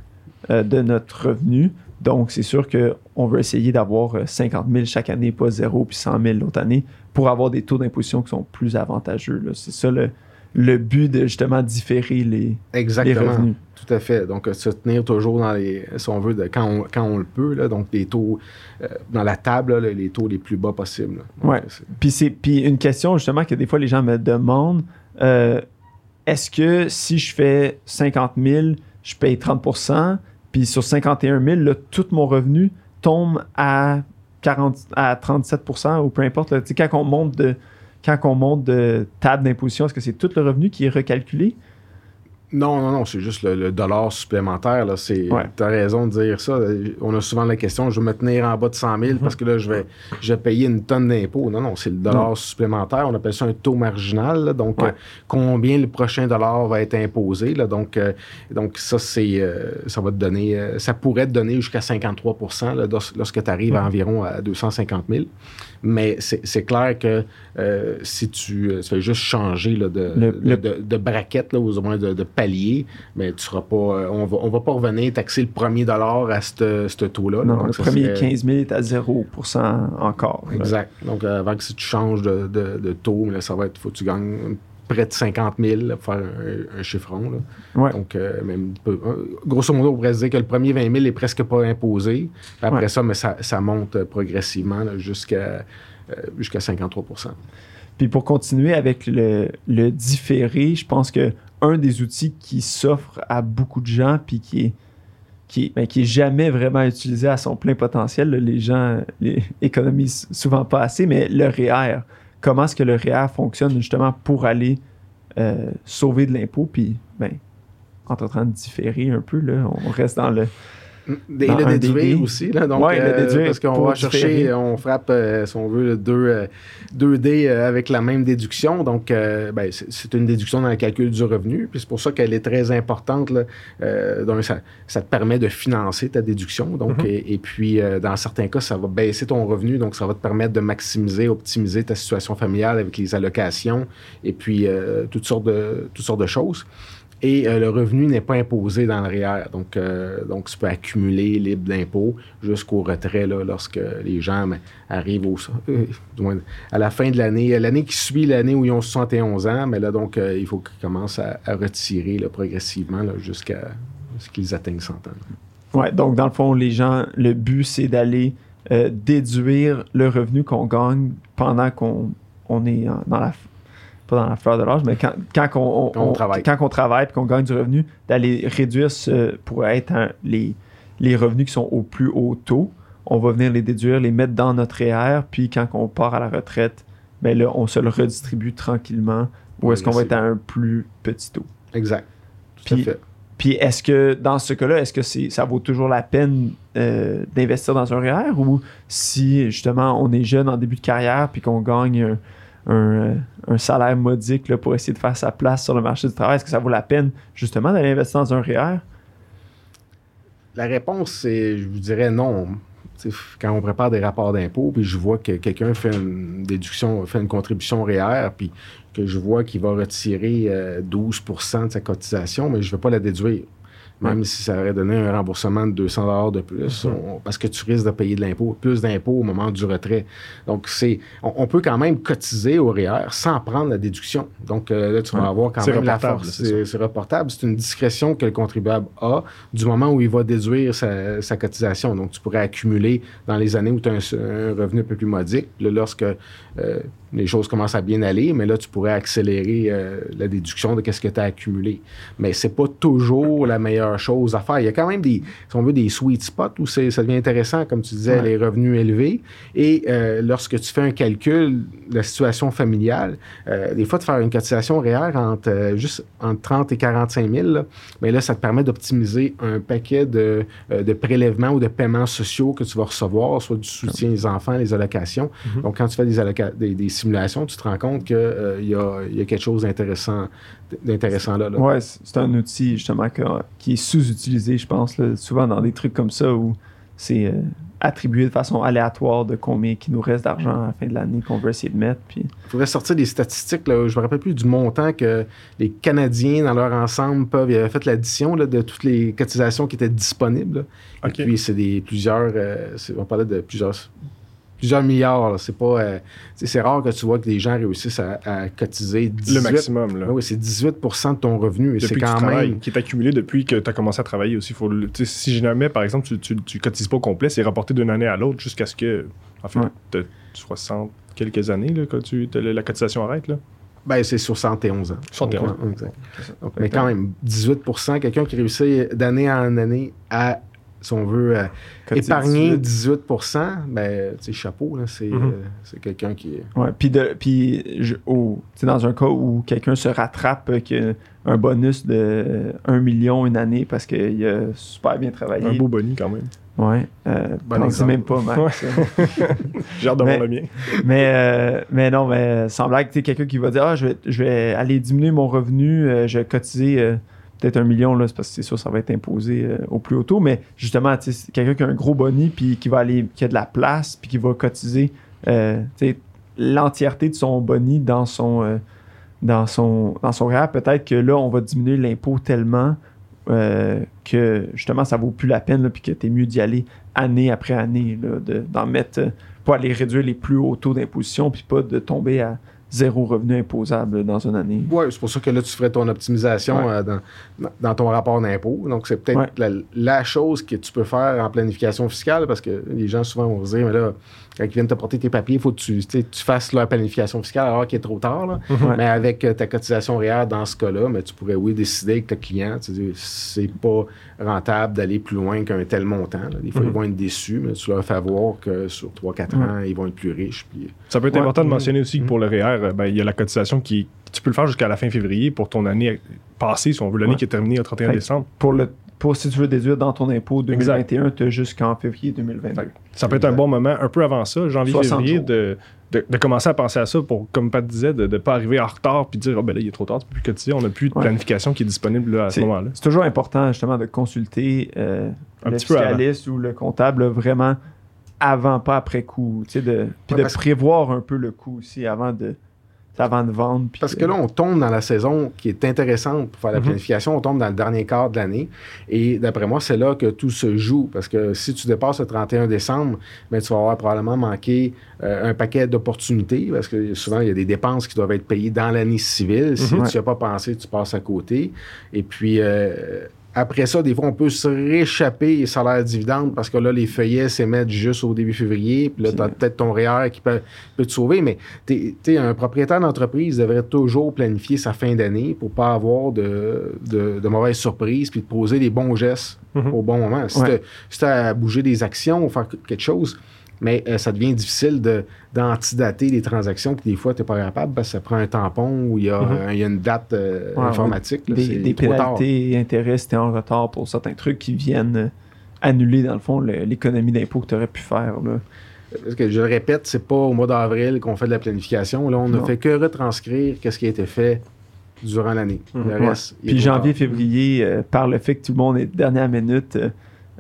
euh, de notre revenu. Donc, c'est sûr qu'on veut essayer d'avoir euh, 50 000 chaque année, pas zéro, puis 100 000 l'autre année, pour avoir des taux d'imposition qui sont plus avantageux. C'est ça le, le but de justement différer les, les Exactement. revenus. Tout à fait. Donc, se tenir toujours dans les, si on veut, de, quand, on, quand on le peut, là, donc les taux euh, dans la table, là, les taux les plus bas possibles. c'est- Puis c'est puis une question justement que des fois les gens me demandent euh, est-ce que si je fais 50 000 je paye 30% puis sur 51 000, là, tout mon revenu tombe à, 40, à 37% ou peu importe. Là. Quand on monte de quand on monte de table d'imposition, est-ce que c'est tout le revenu qui est recalculé? Non, non, non, c'est juste le, le dollar supplémentaire. Là, c'est, Ouais. T'as raison de dire ça. On a souvent la question, je vais me tenir en bas de 100 000 parce que là, je vais, je vais payer une tonne d'impôts. Non, non, c'est le dollar supplémentaire. On appelle ça un taux marginal. là. donc, Ouais. euh, combien le prochain dollar va être imposé. Là, donc, euh, donc, ça, c'est, euh, ça va te donner, ça pourrait te donner jusqu'à 53 là, lors- lorsque tu arrives à environ à 250 000. Mais c'est, clair que si tu, tu fais juste changer là, de, Le- le- de, de braquette, là, ou au moins de, de palier, mais tu seras pas. euh, on va, on va pas revenir taxer le premier dollar à ce ce taux-là. Non, le premier serait- 15 000 est à 0 encore. là. Exact. Donc, euh, avant que si tu changes de, de- de taux, là, ça va être. faut que tu gagnes près de 50 000 là, pour faire un, un chiffron. là. Ouais. Donc, euh, même peu- euh, grosso modo, on pourrait se dire que le premier 20 000 est presque pas imposé. Après Ouais. ça, mais ça, ça monte euh, progressivement là, jusqu'à euh, jusqu'à 53% Puis pour continuer avec le, le différé, je pense que un des outils qui s'offre à beaucoup de gens, puis qui est, qui, ben, jamais vraiment utilisé à son plein potentiel, les gens les, (laughs) économisent souvent pas assez, mais le REER. Comment est-ce que le REER fonctionne justement pour aller euh, sauver de l'impôt, puis ben, en train de différer un peu, là, on reste dans le... Et le déduire aussi. Là, donc, Ouais, le euh, déduire parce qu'on va chercher, différer. on frappe, euh, si on veut, le 2, euh, 2D euh, avec la même déduction. Donc, ben, c'est une déduction dans le calcul du revenu. Puis c'est pour ça qu'elle est très importante. Là. Donc, ça, ça te permet de financer ta déduction. Donc, Mhm. et, et puis, dans certains cas, ça va baisser ton revenu. Donc, ça va te permettre de maximiser, optimiser ta situation familiale avec les allocations et puis toutes, sortes de, toutes sortes de choses. Et euh, le revenu n'est pas imposé dans le REER. Donc, euh, donc tu peux accumuler libre d'impôt jusqu'au retrait là, lorsque les gens ben, arrivent au, euh, à la fin de l'année. L'année qui suit l'année où ils ont 71 ans, mais là, donc, euh, il faut qu'ils commencent à, à retirer progressivement jusqu'à ce qu'ils atteignent 100 ans. Ouais, donc dans le fond, les gens, le but, c'est d'aller euh, déduire le revenu qu'on gagne pendant qu'on on est dans la pas dans la fleur de l'âge, mais quand, quand on, travaille. quand on travaille et qu'on gagne du revenu, d'aller réduire ce, pour être un- les, les revenus qui sont au plus haut taux. On va venir les déduire, les mettre dans notre REER, puis quand on part à la retraite, ben là, on se le redistribue tranquillement, ou est-ce qu'on va être à un plus petit taux? Exact. Tout Puis- à fait. Puis est-ce que dans ce cas-là, est-ce que ça vaut toujours la peine euh, d'investir dans un REER ou si justement on est jeune en début de carrière puis qu'on gagne euh, un salaire modique là, pour essayer de faire sa place sur le marché du travail, est-ce que ça vaut la peine justement d'aller investir dans un REER? La réponse, c'est, je vous dirais non. Quand on prépare des rapports d'impôt, puis je vois que quelqu'un fait une déduction, fait une contribution REER, puis que je vois qu'il va retirer euh, 12% de sa cotisation, mais je ne vais pas la déduire. Même si ça aurait donné un remboursement de 200 de plus, on- parce que tu risques de payer de l'impôt, plus d'impôt au moment du retrait. Donc, c'est, on, on peut quand même cotiser au REER sans prendre la déduction. Donc, euh, là, tu vas avoir quand même la force. c'est reportable. C'est une discrétion que le contribuable a du moment où il va déduire sa, sa cotisation. Donc, tu pourrais accumuler dans les années où tu as un, un revenu un peu plus modique. Là, lorsque euh, les choses commencent à bien aller, mais là, tu pourrais accélérer euh, la déduction de ce que tu as accumulé. Mais c'est pas toujours la meilleure chose à faire. Il y a quand même des, si on veut, des sweet spots où ça devient intéressant, comme tu disais, Ouais. les revenus élevés. Et euh, lorsque tu fais un calcul de la situation familiale, euh, des fois, de faire une cotisation réelle entre juste entre 30 et 45 000, là, mais là, ça te permet d'optimiser un paquet de, de prélèvements ou de paiements sociaux que tu vas recevoir, soit du soutien aux enfants, les allocations. Mhm. Donc, quand tu fais des, alloca- des, des simulations, tu te rends compte qu'il y, a, il y a quelque chose d'intéressant, d'intéressant là. là. Ouais, c'est un outil justement que- qui est sous-utilisé, je pense, là, souvent dans des trucs comme ça où c'est euh, attribué de façon aléatoire de combien qui nous reste d'argent à la fin de l'année qu'on veut essayer de mettre. Puis Il faudrait sortir des statistiques. Là, je me rappelle plus du montant que les Canadiens, dans leur ensemble, peuvent. Ils avaient fait l'addition là, de toutes les cotisations qui étaient disponibles. Et puis, c'est des plusieurs. euh, c'est- on parlait de plusieurs. Plusieurs milliards. C'est pas. euh, c'est rare que tu vois que les gens réussissent à, à cotiser 18 Le maximum, là. Ah oui, c'est 18% de ton revenu. Et c'est depuis que tu quand même. qui est accumulé depuis que tu as commencé à travailler aussi. Faut le- si jamais, par exemple, tu, tu, tu cotises pas au complet, c'est reporté d'une année à l'autre jusqu'à ce que, en fait, Ouais. tu 60 quelques années là, quand tu, la cotisation arrête. Là. Ben, c'est 71 ans. 71 ans. Mais quand même, 18% quelqu'un qui réussit d'année en année à, si on veut, euh, Cotiser épargner 18 ben, tu sais, chapeau, là, c'est Mhm. euh, c'est quelqu'un qui est... Ouais, puis de puis je- au- tu sais, dans un cas où quelqu'un se rattrape euh, a un bonus de 1 million une année parce qu'il a super bien travaillé. Un beau boni quand même. Ouais, euh, Bon exemple. même pas, Max. (laughs) J'ai hâte de voir le mien. mais, euh, mais non, mais sans blague, tu quelqu'un qui va dire Ah, je vais, je vais aller diminuer mon revenu, euh, je vais cotiser euh, peut-être un million, là, c'est parce que c'est sûr, ça va être imposé euh, au plus haut taux. Mais justement, quelqu'un qui a un gros boni, puis qui va aller, qui a de la place, puis qui va cotiser euh, l'entièreté de son boni dans son, euh, dans son, dans son. Peut-être que là, on va diminuer l'impôt tellement euh, que justement, ça vaut plus la peine, puis que tu es mieux d'y aller année après année, d'en mettre. pour aller réduire les plus hauts taux d'imposition, puis pas de tomber à zéro revenu imposable dans une année. Ouais, c'est pour ça que là, tu ferais ton optimisation Ouais. euh, dans, dans- dans ton rapport d'impôt. Donc, c'est peut-être Ouais. la, la chose que tu peux faire en planification fiscale parce que les gens souvent vont se dire, mais là, quand ils viennent te porter tes papiers, il faut que tu, fasses leur planification fiscale alors qu'il est trop tard. là. Ouais. Mais avec euh, ta cotisation réelle dans ce cas-là, mais tu pourrais, oui, décider avec ton client, c'est pas rentable d'aller plus loin qu'un tel montant. là. Des fois, Mhm. ils vont être déçus, mais tu leur fais voir que sur 3-4 Ouais. ans, ils vont être plus riches. Puis, Ça peut être Ouais. important de Mhm. mentionner aussi que pour le REER, euh, ben, il y a la cotisation qui. Tu peux le faire jusqu'à la fin février pour ton année passée, si on veut, l'année Ouais. qui est terminée au 31 Fait que- décembre. Pour, le, pour si tu veux déduire dans ton impôt 2021, tu as jusqu'en février 2022. Ça peut être un bon moment, un peu avant ça, 60 janvier-février, de, de, de commencer à penser à ça pour, comme Pat disait, de ne pas arriver en retard puis de dire, oh, ben là, il est trop tard, tu peux plus cotiser. On n'a plus de Ouais. planification qui est disponible là, à ce moment-là. C'est toujours important justement de consulter euh, Un le petit fiscaliste ou le comptable vraiment avant, pas après coup. tu sais, De, puis Ouais, de prévoir un peu le coût aussi avant de, avant de vendre. puis Parce que là, on tombe dans la saison qui est intéressante pour faire la Mhm. planification. On tombe dans le dernier quart de l'année. Et d'après moi, c'est là que tout se joue. Parce que si tu dépasses le 31 décembre, ben, tu vas avoir probablement manqué euh, un paquet d'opportunités. Parce que souvent, il y a des dépenses qui doivent être payées dans l'année civile. Si Mhm. tu n'y as pas pensé, tu passes à côté. Et puis. euh, après ça, des fois, on peut se rééchapper les salaires dividendes parce que là, les feuillets s'émettent juste au début février. Puis là, tu as peut-être ton REER qui peut, peut te sauver. Mais tu sais, un propriétaire d'entreprise devrait toujours planifier sa fin d'année pour pas avoir de, de, de mauvaises surprises puis de poser les bons gestes Mhm. au bon moment. Si Ouais. t'as- si tu as à bouger des actions ou faire quelque chose, mais euh, ça devient difficile de, d'antidater les transactions puis des fois, tu n'es pas capable parce que ça prend un tampon ou il y a, Mhm. un- il y a une date euh, Ouais, informatique. là, des, c'est des pénalités et intérêts si t'es en retard pour certains trucs qui viennent euh, annuler, dans le fond, le- l'économie d'impôt que tu aurais pu faire. Là. Parce que je le répète, c'est pas au mois d'avril qu'on fait de la planification. Là, on ne fait que retranscrire qu'est-ce qui a été fait durant l'année. Mhm. Le Ouais. reste, Puis janvier, tard. février, euh, par le fait que tout le monde est dernière minute, euh,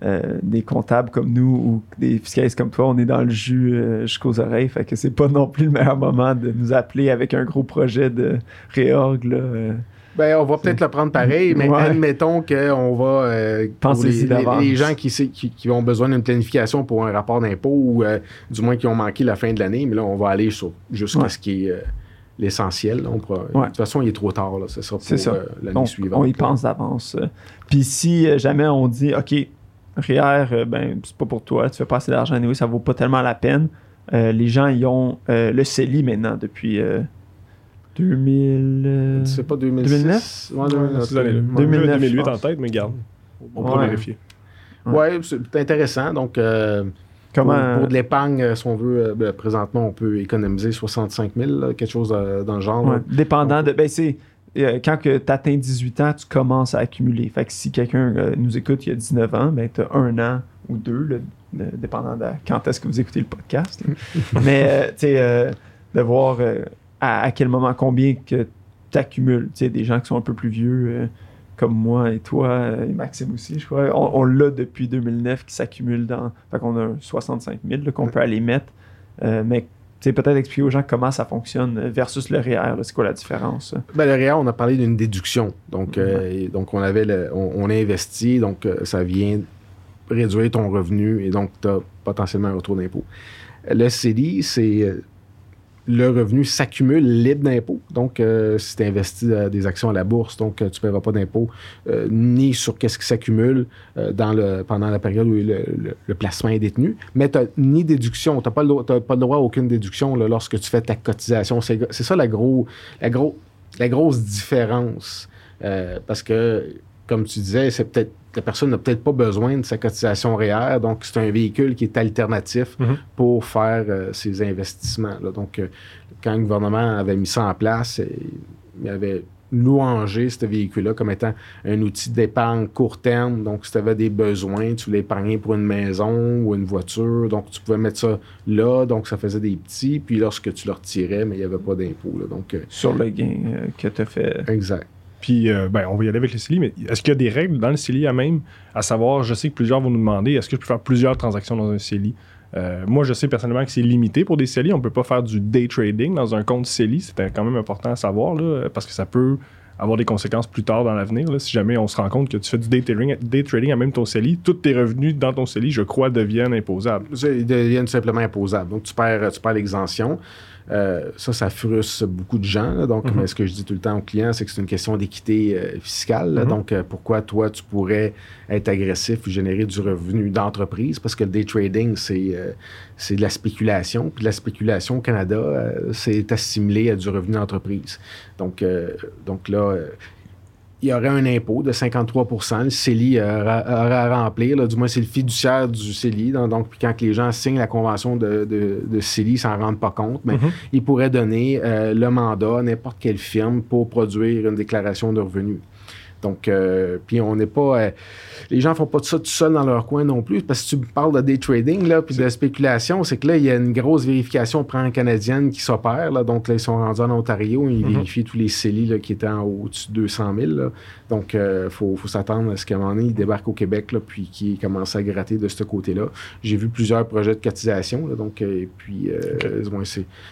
euh, des comptables comme nous ou des fiscalistes comme toi, on est dans le jus euh, jusqu'aux oreilles. Fait que c'est pas non plus le meilleur moment de nous appeler avec un gros projet de réorg. Là, euh. Ben, on va peut-être le prendre pareil, mais Ouais. admettons qu'on va. Pensez-y les, les- d'avance. les gens qui, qui, qui ont besoin d'une planification pour un rapport d'impôt ou du moins qui ont manqué la fin de l'année, mais là, on va aller sur jusqu'à Ouais. ce qui est l'essentiel. Ouais. De toute façon, il est trop tard. Là. Ce sera pour C'est ça. l'année suivante. on y là. pense d'avance. Puis si jamais on dit, OK, REER, euh, ben, c'est pas pour toi, tu fais pas assez d'argent, anyway, ça vaut pas tellement la peine. Euh, les gens, ils ont euh, le CELI maintenant depuis euh, 2000. euh, C'est pas 2006? 2009? Ouais, Ouais, 2009. ces années-là. Ouais. 2009, 2008 je en tête, mais garde. On pourra Ouais. vérifier. Ouais, c'est intéressant. Donc, euh, Comment. pour, pour de l'épargne, si on veut, euh, ben, présentement, on peut économiser 65 000, là, quelque chose euh, dans le genre. Dépendant de. Ben, c'est. Euh, quand tu atteins 18 ans, tu commences à accumuler. Fait que si quelqu'un euh, nous écoute il y a 19 ans, ben, tu as un an ou deux, là, de- dépendant de quand est-ce que vous écoutez le podcast. (laughs) Mais, euh, tu sais, euh, de voir à, à quel moment, combien que tu accumules. Des gens qui sont un peu plus vieux, comme moi et toi, et Maxime aussi, je crois. On, on l'a depuis 2009 qui s'accumule dans. Fait qu'on a un 65 000 là, qu'on Ouais. peut aller mettre. Mais peut-être expliquer aux gens comment ça fonctionne euh, versus le REER. là. C'est quoi la différence? euh? Ben, le REER, on a parlé d'une déduction. Donc, euh, et donc on avait le- on, on a investi, donc euh, ça vient réduire ton revenu et donc tu as potentiellement un retour d'impôt. Le CELI, c'est euh, le revenu s'accumule libre d'impôt. Donc, euh, si tu investis euh, des actions à la bourse, donc tu ne paieras pas d'impôt ni sur qu'est-ce qui s'accumule pendant la période où le, placement est détenu. Mais tu n'as ni déduction, tu n'as pas, le, droit à aucune déduction lorsque tu fais ta cotisation. C'est ça la grosse différence. parce que, comme tu disais, c'est peut-être la personne n'a peut-être pas besoin de sa cotisation réelle, donc c'est un véhicule qui est alternatif Mhm. pour faire euh, ses investissements. là. Donc, euh, quand le gouvernement avait mis ça en place, euh, il avait louangé ce véhicule-là comme étant un outil d'épargne court terme. Donc, si tu avais des besoins, tu voulais épargner pour une maison ou une voiture, donc tu pouvais mettre ça là, donc ça faisait des petits, puis lorsque tu le retirais, mais il n'y avait pas d'impôt. Donc, euh, Sur le gain que tu as fait. exact. Puis, euh, ben, on va y aller avec le CELI, mais est-ce qu'il y a des règles dans le CELI à même À savoir, je sais que plusieurs vont nous demander est-ce que je peux faire plusieurs transactions dans un CELI? Euh, Moi, je sais personnellement que c'est limité pour des CELI. On ne peut pas faire du day trading dans un compte CELI. C'est quand même important à savoir, là, parce que ça peut avoir des conséquences plus tard dans l'avenir. Si jamais on se rend compte que tu fais du day trading, day trading à même ton CELI, tous tes revenus dans ton CELI, je crois, deviennent imposables. Ils deviennent simplement imposables. Donc, tu perds, tu perds l'exemption. Euh, ça, ça frustre beaucoup de gens. là. Donc, Mhm. mais ce que je dis tout le temps aux clients, c'est que c'est une question d'équité euh, fiscale. là. Mhm. Donc, euh, pourquoi toi, tu pourrais être agressif ou générer du revenu d'entreprise? Parce que le day trading, c'est de la spéculation. Puis la spéculation au Canada, c'est assimilé à du revenu d'entreprise. Donc, donc là, il y aurait un impôt de 53 Le CELI aura, aura à remplir. là. du moins, c'est le fiduciaire du CELI. Donc, donc, puis quand les gens signent la convention de, de, de CELI, ils s'en rendent pas compte. Mais Mhm. ils pourraient donner euh, le mandat à n'importe quelle firme pour produire une déclaration de revenus. Donc, euh, puis on n'est pas. euh, les gens font pas de ça tout seuls dans leur coin non plus. Parce que tu me parles de day trading, là, puis de spéculation, c'est que là, il y a une grosse vérification pan-canadienne qui s'opère. Là, donc, là, ils sont rendus en Ontario. Ils Mhm. vérifient tous les CELI là, qui étaient en au-dessus de 200 000. là. Donc, il faut, faut s'attendre à ce qu'à un moment donné, ils débarquent au Québec, là, puis qu'ils commencent à gratter de ce côté-là. J'ai vu plusieurs projets de cotisation. là, donc, euh, et puis, euh,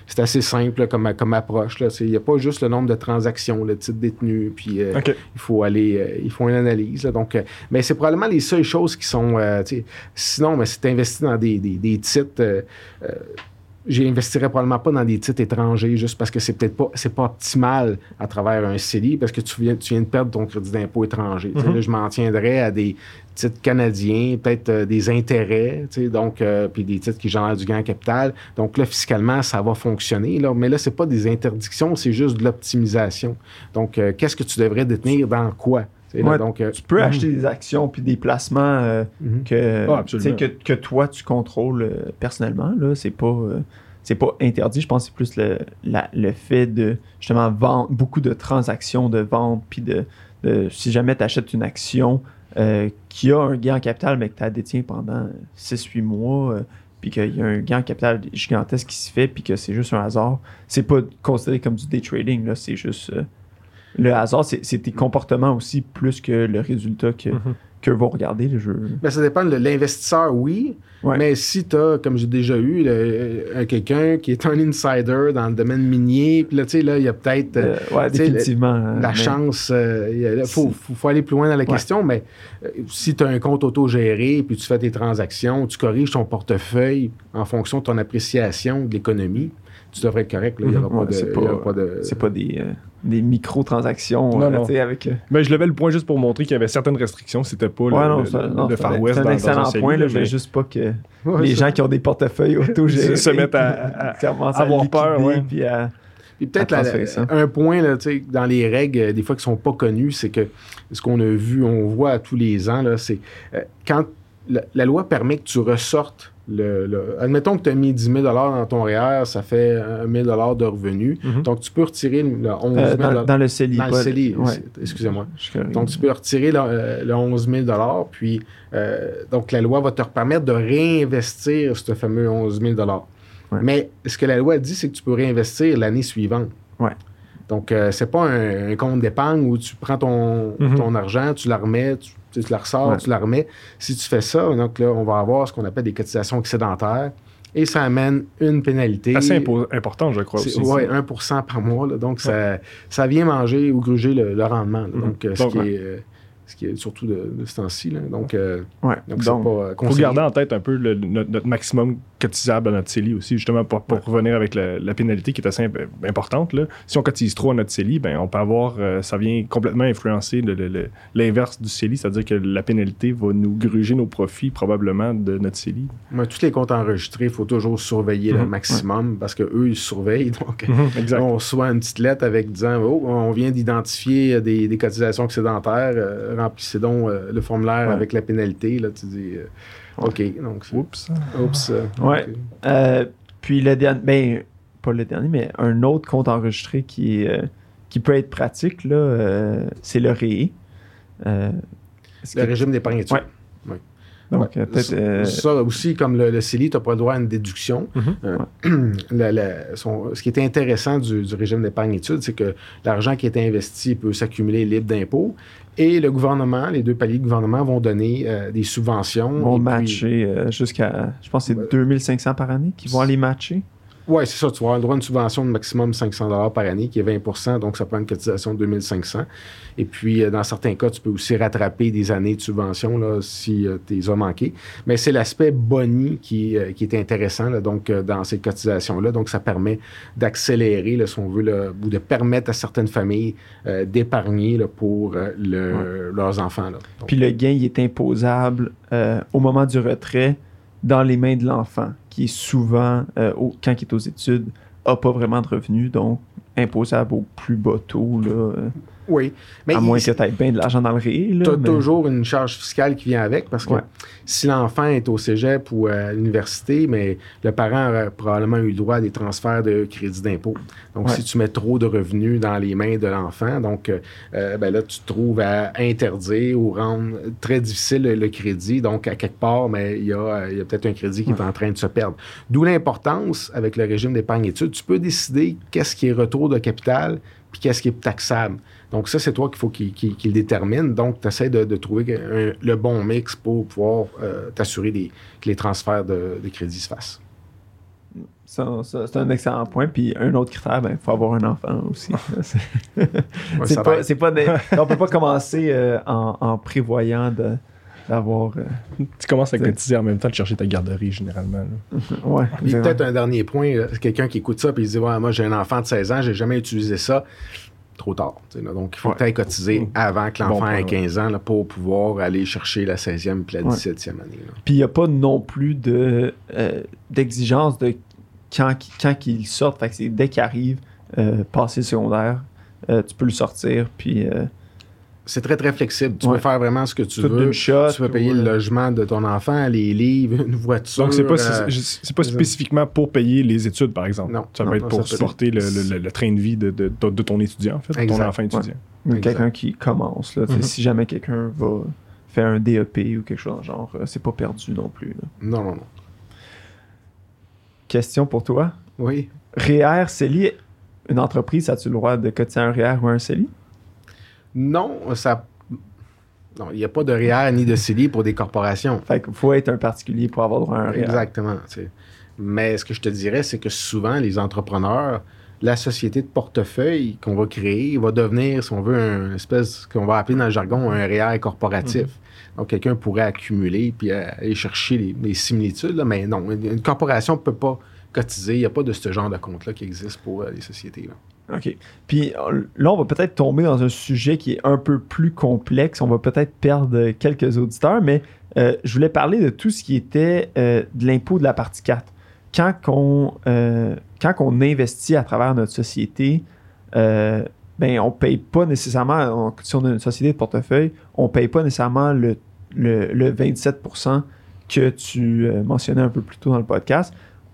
c'est assez simple comme, comme approche. Il n'y a pas juste le nombre de transactions, le titre détenu, puis euh, il faut aller, euh, il faut une analyse. donc, euh, mais c'est probablement les seules choses qui sont, euh, sinon, mais si tu investis dans des, des, titres, j'investirais probablement pas dans des titres étrangers juste parce que c'est peut-être pas, c'est pas optimal à travers un CELI parce que tu viens, tu viens de perdre ton crédit d'impôt étranger. Mhm. là, je m'en tiendrais à des titres canadiens, peut-être euh, des intérêts, donc, euh, puis des titres qui génèrent du gain capital. Donc là, fiscalement, ça va fonctionner. Là, mais là, c'est pas des interdictions, c'est juste de l'optimisation. Donc, euh, qu'est-ce que tu devrais détenir dans quoi? Ouais, donc, euh, Tu peux Mhm. acheter des actions puis des placements euh, mhm. que, Ah, absolument. tu sais, que, que toi, tu contrôles euh, personnellement. Là, c'est pas. euh, c'est pas interdit, je pense que c'est plus le, la- le fait de justement vendre beaucoup de transactions de vente, puis de, de- si jamais tu achètes une action euh, qui a un gain en capital, mais que tu la détiens pendant 6-8 mois, euh, puis qu'il y a un gain en capital gigantesque qui se fait, puis que c'est juste un hasard, c'est pas considéré comme du day trading, là, c'est juste. Le hasard, c'est c'est tes comportements aussi, plus que le résultat que, Mhm. que vont regarder le jeu. Ben, ça dépend de l'investisseur, oui. Ouais. Mais si tu as, comme j'ai déjà eu, le- euh, quelqu'un qui est un insider dans le domaine minier, puis là, tu sais, là, il y a peut-être euh, ouais, définitivement. la mais- chance. Il faut, Si- faut, faut aller plus loin dans la Ouais. question, mais euh, si tu as un compte autogéré, puis tu fais tes transactions, tu corriges ton portefeuille en fonction de ton appréciation de l'économie, tu devrais être correct. là. Il n'y aura, Mhm. Ouais, pas de- c'est il y aura pas- pas de. C'est pas des, euh, des micro-transactions Non, euh, non. avec. euh, Ben, je levais le point juste pour montrer qu'il y avait certaines restrictions. C'était pas le, ouais, non, le- ça- le non, c'est Far un- West c'est un dans excellent point. Là, mais- juste pas que (laughs) Ouais, les ça. gens qui ont des portefeuilles (laughs) autogérés Se mettent à- à- commencent à avoir peur, ouais. puis à- Puis peut-être à la- transférer ça. un point là, tu sais, dans les règles, euh, des fois qui sont pas connues, c'est que ce qu'on a vu, on voit à tous les ans, là, c'est euh, quand la, la loi permet que tu ressortes le. le- admettons que tu as mis 10 000 dans ton REER, ça fait 1 000 de revenus. Mhm. Donc tu peux retirer le 11 000 euh, dans, dans le CELI. dans le CELI, ouais. excusez-moi. Donc, tu peux retirer le, euh, le 11 000 puis euh, donc la loi va te permettre de réinvestir ce fameux 11 000 Ouais. Mais ce que la loi dit, c'est que tu peux réinvestir l'année suivante. Ouais. Donc, euh, c'est pas un, un compte d'épargne où tu prends ton, Mhm. ton argent, tu la remets, tu, tu la ressors, Ouais. tu la remets. Si tu fais ça, donc là, on va avoir ce qu'on appelle des cotisations excédentaires et ça amène une pénalité. Assez impo- important, je crois C'est- aussi. ouais, 1% par mois. là. donc, ça, ça vient manger ou gruger le, le rendement. là. Donc, ce Donc, qui ouais. est, ce qui est surtout de, de ce temps-ci. là. Donc, euh, Ouais. donc, Donc, c'est pas euh, faut garder en tête un peu le- notre, notre maximum cotisable à notre CELI aussi, justement pour, pour revenir avec la, la pénalité qui est assez imp- importante. Là. Si on cotise trop à notre CELI, ben, on peut avoir, euh, ça vient complètement influencer le- le- le- l'inverse du CELI, c'est-à-dire que la pénalité va nous gruger nos profits probablement de notre CELI. Tous les comptes enregistrés, il faut toujours surveiller le Mhm. maximum parce qu'eux, ils surveillent. Donc, Exact. on reçoit une petite lettre avec disant Oh, on vient d'identifier des, des cotisations excédentaires, euh, remplissez donc euh, le formulaire Ouais. avec la pénalité. Là, tu dis euh, OK. Donc, Oups. oups. euh, Ouais. puis le dernier, ben, pas le dernier, mais un autre compte enregistré qui, qui peut être pratique, là, c'est le est-ce Le régime d'épargne études. Ouais. Donc, Ouais. euh, peut-être. Ça- euh, Ça aussi, comme le, le CELI, tu n'as pas le droit à une déduction. Mhm. Euh, (clears throat) son- ce qui est intéressant du, du régime d'épargne études, c'est que l'argent qui est investi peut s'accumuler libre d'impôts et le gouvernement, les deux paliers de gouvernement vont donner euh, des subventions. vont matcher jusqu'à, je pense c'est 2500 par année qui vont aller matcher. Oui, c'est ça. Tu vas avoir le droit à une subvention de maximum 500 par année, qui est 20% donc ça prend une cotisation de 2500 Et puis, euh, dans certains cas, tu peux aussi rattraper des années de subvention là, si tu les as manquées. Mais c'est l'aspect boni qui, euh, qui est intéressant là, donc, euh, dans ces cotisations-là. Donc, ça permet d'accélérer, si on veut, là, ou de permettre à certaines familles euh, d'épargner pour euh, le- leurs enfants. Là. Donc, Puis le gain, il est imposable euh, au moment du retrait dans les mains de l'enfant, qui est souvent, euh, quand il est aux études, n'a pas vraiment de revenus, donc imposable au plus bas taux, là, euh, oui. Mais à il- moins que tu aies bien de l'argent dans le là, Tu as mais- toujours une charge fiscale qui vient avec parce que Ouais. si l'enfant est au cégep ou à l'université, mais le parent aurait probablement eu le droit à des transferts de crédit d'impôt. Donc, Ouais. si tu mets trop de revenus dans les mains de l'enfant, donc euh, euh, ben là, tu te trouves à interdire ou rendre très difficile le, le crédit. Donc, à quelque part, mais il y a, euh, y a peut-être un crédit qui est en train de se perdre. D'où l'importance, avec le régime d'épargne études, tu peux décider qu'est-ce qui est retour de capital puis qu'est-ce qui est taxable. Donc, ça, c'est toi qu'il faut qu'il qu'il- qu'il détermine. Donc, tu essaies de, de trouver un- le bon mix pour pouvoir euh, t'assurer que les transferts de, de crédit se fassent. Ça, ça, c'est un excellent point. Puis un autre critère, il faut avoir un enfant aussi. (laughs) C'est- Ouais, c'est pas, pas des- on peut pas commencer euh, en, en prévoyant d'avoir. euh, Tu commences à cotiser en même temps de chercher ta garderie, généralement. (laughs) ouais, Puis peut-être un dernier point, quelqu'un qui écoute ça et il se dit ouais, Moi, j'ai un enfant de 16 ans, j'ai jamais utilisé ça. Trop tard. là. Donc, il faut Ouais. que tu ailles cotiser avant que l'enfant ait ouais. 15 ans là, pour pouvoir aller chercher la 16e puis la Ouais. 17e année. Puis il n'y a pas non plus de, euh, d'exigence de quand, quand qu'il sorte. Fait que c'est dès qu'il arrive, euh, passé le secondaire, euh, tu peux le sortir. Puis euh, C'est très, très flexible. Tu Ouais. peux faire vraiment ce que tu tout veux. d'une shot. Tu peux payer le euh, logement de ton enfant, les livres, une voiture. Donc, c'est pas, euh, c'est- c'est pas spécifiquement pour payer les études, par exemple. Non, ça non, peut être non, pour supporter le, le- le- le train de vie de, de- de- de ton étudiant, en fait, de ton enfant étudiant. quelqu'un qui commence. Là, Mhm. Si jamais quelqu'un va faire un DEP ou quelque chose dans le genre, euh, c'est pas perdu non plus. là. Non, non, non. Question pour toi? Oui. REER, CELI, une entreprise, as-tu le droit de cotiser un REER ou un CELI? Non, ça. Non, il n'y a pas de REER ni de CELI pour des corporations. Fait qu'il faut être un particulier pour avoir droit à un REER. Exactement. tu sais. Mais ce que je te dirais, c'est que souvent, les entrepreneurs, la société de portefeuille qu'on va créer va devenir, si on veut, une espèce qu'on va appeler dans le jargon un REER corporatif. Donc, quelqu'un pourrait accumuler puis aller chercher les, les similitudes, là, mais non, une, une corporation ne peut pas cotiser. Il n'y a pas de ce genre de compte-là qui existe pour euh, les sociétés. là. OK. Puis euh, là, on va peut-être tomber dans un sujet qui est un peu plus complexe. On va peut-être perdre quelques auditeurs, mais euh, je voulais parler de tout ce qui était euh, de l'impôt de la partie 4. Quand on, euh, quand on investit à travers notre société, euh, ben, on paye pas nécessairement, on- si on a une société de portefeuille, on paye pas nécessairement le, le, le 27% que tu euh, mentionnais un peu plus tôt dans le podcast.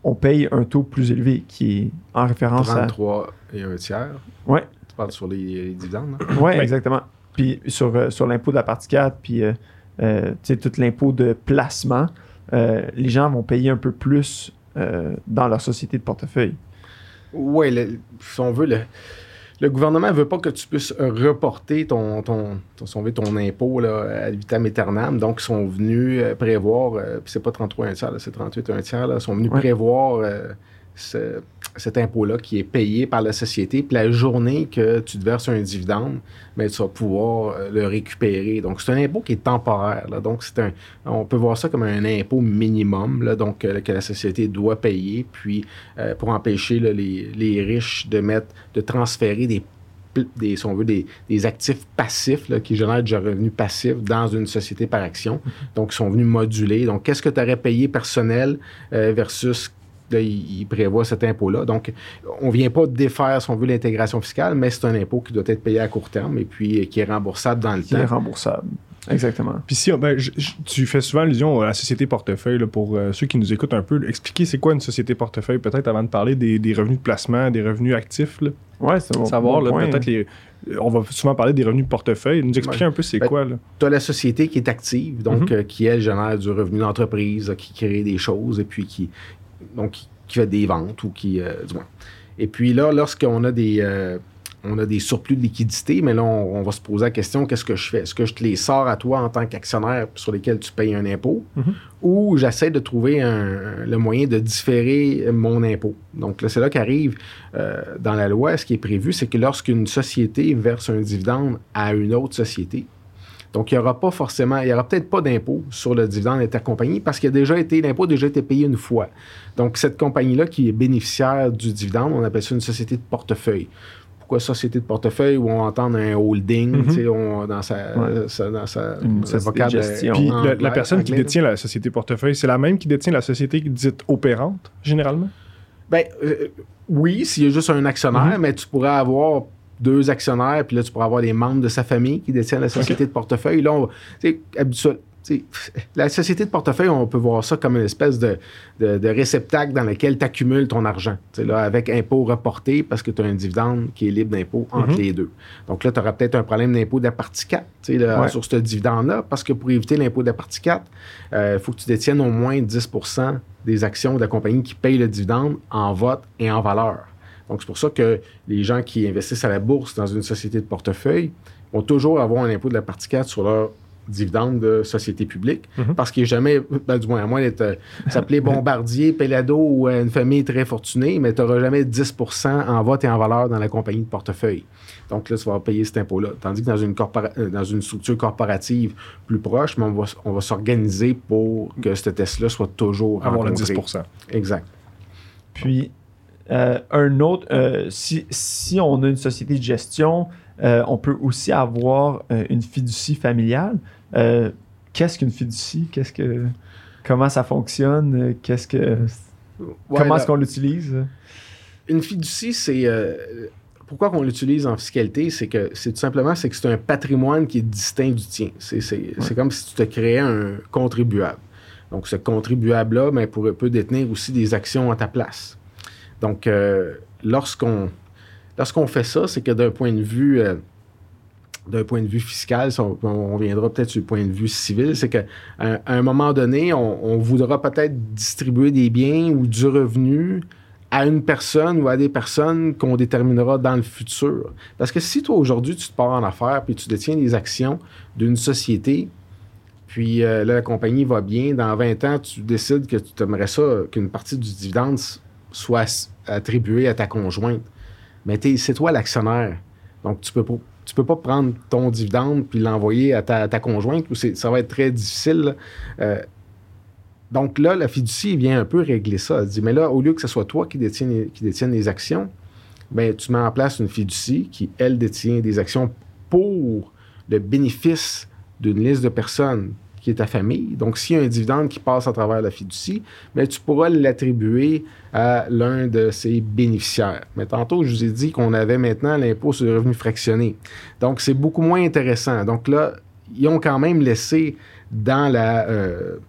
On paye un taux plus élevé qui est en référence à... 33 et un tiers. Ouais. Tu parles sur les, les dividendes. là? Oui, Ouais. exactement. Puis sur, euh, sur l'impôt de la partie 4, puis euh, euh, tu sais, tout l'impôt de placement, les gens vont payer un peu plus dans leur société de portefeuille. Oui, si on veut, le, le gouvernement ne veut pas que tu puisses reporter ton, ton, impôt là, à vitam aeternam. Donc, ils sont venus euh, prévoir, euh, puis c'est pas 33 un tiers, c'est 38 un tiers, là, ils sont venus Ouais. prévoir euh, ce- cet impôt-là qui est payé par la société. Puis la journée que tu te verses un dividende, ben, tu vas pouvoir euh, le récupérer. Donc, c'est un impôt qui est temporaire. là. Donc, c'est un, on peut voir ça comme un impôt minimum là, donc, euh, que la société doit payer. Puis, euh, pour empêcher là, les, les riches de mettre, de transférer des des, si on veut, des, des actifs passifs là, qui génèrent du revenu passif dans une société par action. Donc, ils sont venus moduler. Donc, qu'est-ce que tu aurais payé personnel euh, versus là, il, prévoit cet impôt-là. Donc, on ne vient pas défaire, si on veut, l'intégration fiscale, mais c'est un impôt qui doit être payé à court terme et puis euh, qui est remboursable dans le Qui est temps. remboursable. Exactement. Puis si, ben, je- je- tu fais souvent allusion à la société portefeuille, là, pour euh, ceux qui nous écoutent un peu, expliquer c'est quoi une société portefeuille, peut-être avant de parler des, des revenus de placement, des revenus actifs. Là. Ouais, c'est un bon, Savoir, bon peut-être les. On va souvent parler des revenus de portefeuille. Nous expliquer un peu c'est Ben, quoi. Là. Tu as la société qui est active, donc Mhm. euh, qui, elle, génère du revenu d'entreprise, qui crée des choses et puis qui, donc, qui, fait des ventes ou qui. euh, du moins. Et puis là, lorsqu'on a des. euh, on a des surplus de liquidité, mais là, on, on va se poser la question qu'est-ce que je fais? Est-ce que je te les sors à toi en tant qu'actionnaire sur lesquels tu payes un impôt? Mhm. ou j'essaie de trouver un- le moyen de différer mon impôt Donc là, c'est là qu'arrive euh, dans la loi, ce qui est prévu, c'est que lorsqu'une société verse un dividende à une autre société, donc, il n'y aura pas forcément, il n'y aura peut-être pas d'impôt sur le dividende intercompagnie parce qu'il a déjà été, l'impôt a déjà été payé une fois. Donc, cette compagnie-là qui est bénéficiaire du dividende, on appelle ça une société de portefeuille. Pourquoi société de portefeuille? Où on entend un holding, sais, on- dans sa, Ouais. sa- dans vocable, gestion. Puis en le- anglais- la personne qui là. détient la société portefeuille, c'est la même qui détient la société dite opérante, généralement? Ben, euh, oui, s'il y a juste un actionnaire, Mhm. mais tu pourrais avoir deux actionnaires, puis là, tu pourrais avoir des membres de sa famille qui détiennent la société de portefeuille. Là, on habituel- (laughs) la société de portefeuille, on peut voir ça comme une espèce de, de- de réceptacle dans lequel tu accumules ton argent. Là, avec impôt reporté, parce que tu as un dividende qui est libre d'impôt entre Mhm. les deux. Donc là, tu auras peut-être un problème d'impôt de la partie 4 tu sais, là, Ouais. sur ce dividende-là, parce que pour éviter l'impôt de la partie 4, il faut que tu détiennes au moins 10 des actions de la compagnie qui paye le dividende en vote et en valeur. Donc, c'est pour ça que les gens qui investissent à la bourse dans une société de portefeuille vont toujours avoir un impôt de la partie 4 sur leur dividende de société publique, Mhm. parce qu'il n'est jamais, ben, du moins, à moins d'être euh, s'appeler Bombardier, Pelado ou euh, une famille très fortunée, mais tu n'auras jamais 10% en vote et en valeur dans la compagnie de portefeuille. Donc là, tu vas payer cet impôt-là. Tandis que dans une, euh, dans une structure corporative plus proche, mais on va, s- on va s'organiser pour que ce test-là soit toujours Avoir le rencontré. 10% Exact. Puis, euh, un autre, euh, si, si on a une société de gestion, euh, on peut aussi avoir une fiducie familiale. Qu'est-ce qu'une fiducie? Qu'est-ce que, comment ça fonctionne? Qu'est-ce que, Ouais, comment est-ce qu'on l'utilise? Une fiducie, c'est. pourquoi qu'on l'utilise en fiscalité, c'est que c'est tout simplement c'est que c'est un patrimoine qui est distinct du tien. C'est, comme si tu te créais un contribuable. Donc, ce contribuable-là ben, peut détenir aussi des actions à ta place. Donc, euh, lorsqu'on, lorsqu'on fait ça, c'est que d'un point de vue. euh, d'un point de vue fiscal, on, viendra peut-être le point de vue civil, c'est qu'à à un moment donné, on, voudra peut-être distribuer des biens ou du revenu à une personne ou à des personnes qu'on déterminera dans le futur. Parce que si toi, aujourd'hui, tu te pars en affaires puis tu détiens des actions d'une société, puis euh, la compagnie va bien, dans 20 ans, tu décides que tu aimerais ça, qu'une partie du dividende soit attribuée à ta conjointe. Mais c'est toi l'actionnaire. Donc, tu peux peux pas prendre ton dividende puis l'envoyer à ta, conjointe ça va être très difficile. Euh, donc là, la fiducie vient un peu régler ça. Elle dit, mais là, au lieu que ce soit toi qui détienne qui les actions, ben, tu mets en place une fiducie qui, elle, détient des actions pour le bénéfice d'une liste de personnes qui est ta famille. Donc, s'il y a un dividende qui passe à travers la fiducie, ben, tu pourras l'attribuer à l'un de ses bénéficiaires. Mais tantôt, je vous ai dit qu'on avait maintenant l'impôt sur le revenu fractionné. Donc, c'est beaucoup moins intéressant. Donc là, ils ont quand même laissé dans la... euh,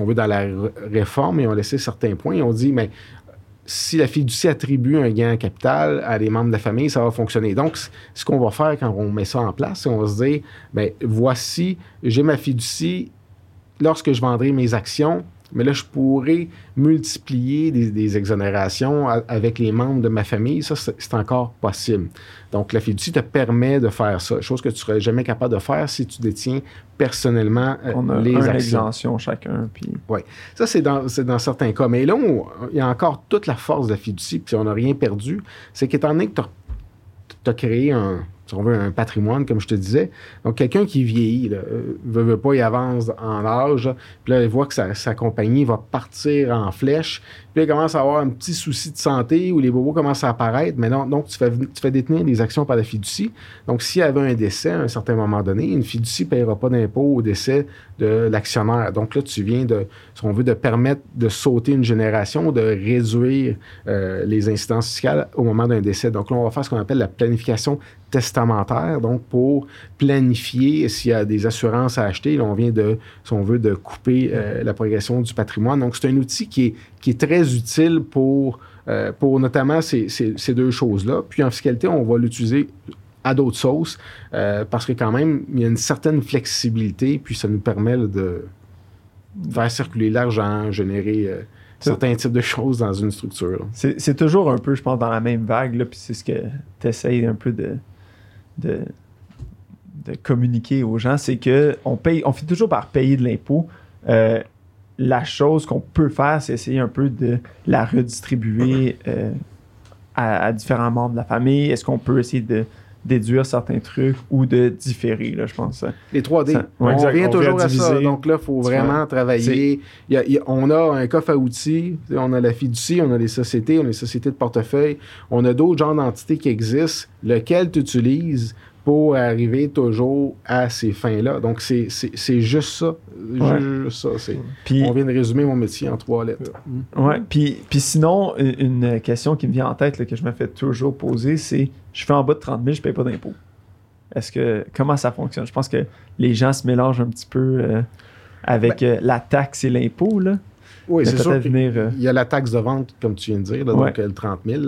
veut, dans la réforme, ils ont laissé certains points. Ils ont dit, mais si la fiducie attribue un gain en capital à des membres de la famille, ça va fonctionner. Donc, ce qu'on va faire quand on met ça en place, c'est on va se dire, ben voici, j'ai ma fiducie, lorsque je vendrai mes actions, Mais là, je pourrais multiplier des, exonérations avec les membres de ma famille. Ça, c'est encore possible. Donc, la fiducie te permet de faire ça, chose que tu serais jamais capable de faire si tu détiens personnellement euh, On a les une actions. exemption chacun. Puis... Oui. Ça, c'est dans, dans, certains cas. Mais là, il y a encore toute la force de la fiducie, puis on n'a rien perdu. C'est qu'étant donné que tu as créé un, si on veut, un patrimoine, comme je te disais. Donc, quelqu'un qui vieillit, ne euh, veut, pas, il avance en âge, puis là, il voit que sa, compagnie va partir en flèche, puis là, il commence à avoir un petit souci de santé où les bobos commencent à apparaître, mais non, donc tu fais, tu fais détenir des actions par la fiducie. Donc, s'il y avait un décès à un certain moment donné, une fiducie ne paiera pas d'impôt au décès de l'actionnaire. Donc là, tu viens de, si on veut, de permettre de sauter une génération, de réduire euh, les incidences fiscales au moment d'un décès. Donc là, on va faire ce qu'on appelle la planification testamentaire, donc pour planifier s'il y a des assurances à acheter. on vient de, si on veut, de couper euh, la progression du patrimoine. Donc, c'est un outil qui est, qui est très utile pour, euh, pour notamment ces, ces, deux choses-là. Puis en fiscalité, on va l'utiliser à d'autres sauces euh, parce que quand même, il y a une certaine flexibilité, puis ça nous permet de faire circuler l'argent, générer certains types de choses dans une structure. C'est toujours un peu, je pense, dans la même vague, puis c'est ce que tu essayes un peu de, de, communiquer aux gens, c'est que on paye, on fait toujours par payer de l'impôt. Euh, la chose qu'on peut faire, c'est essayer un peu de la redistribuer euh, à, différents membres de la famille. Est-ce qu'on peut essayer de déduire certains trucs ou de différer, là, je pense. Les 3D. on revient toujours à ça. Donc là, il faut vraiment travailler. on a un coffre à outils, on a la fiducie, on a les sociétés, on a les sociétés de portefeuille, on a d'autres genres d'entités qui existent, lequel tu utilises? Pour arriver toujours à ces fins-là. Donc, c'est juste ça. Juste ça. on vient de résumer mon métier en trois lettres. Ouais. Puis, puis sinon, une question qui me vient en tête, que je me fais toujours poser, c'est je fais en bas de 30 000, je ne paye pas d'impôt. Est-ce que comment ça fonctionne? Je pense que les gens se mélangent un petit peu euh, avec ben euh, la taxe et l'impôt. Oui, c'est sûr. Euh, il y a la taxe de vente, comme tu viens de dire, donc le 30 000.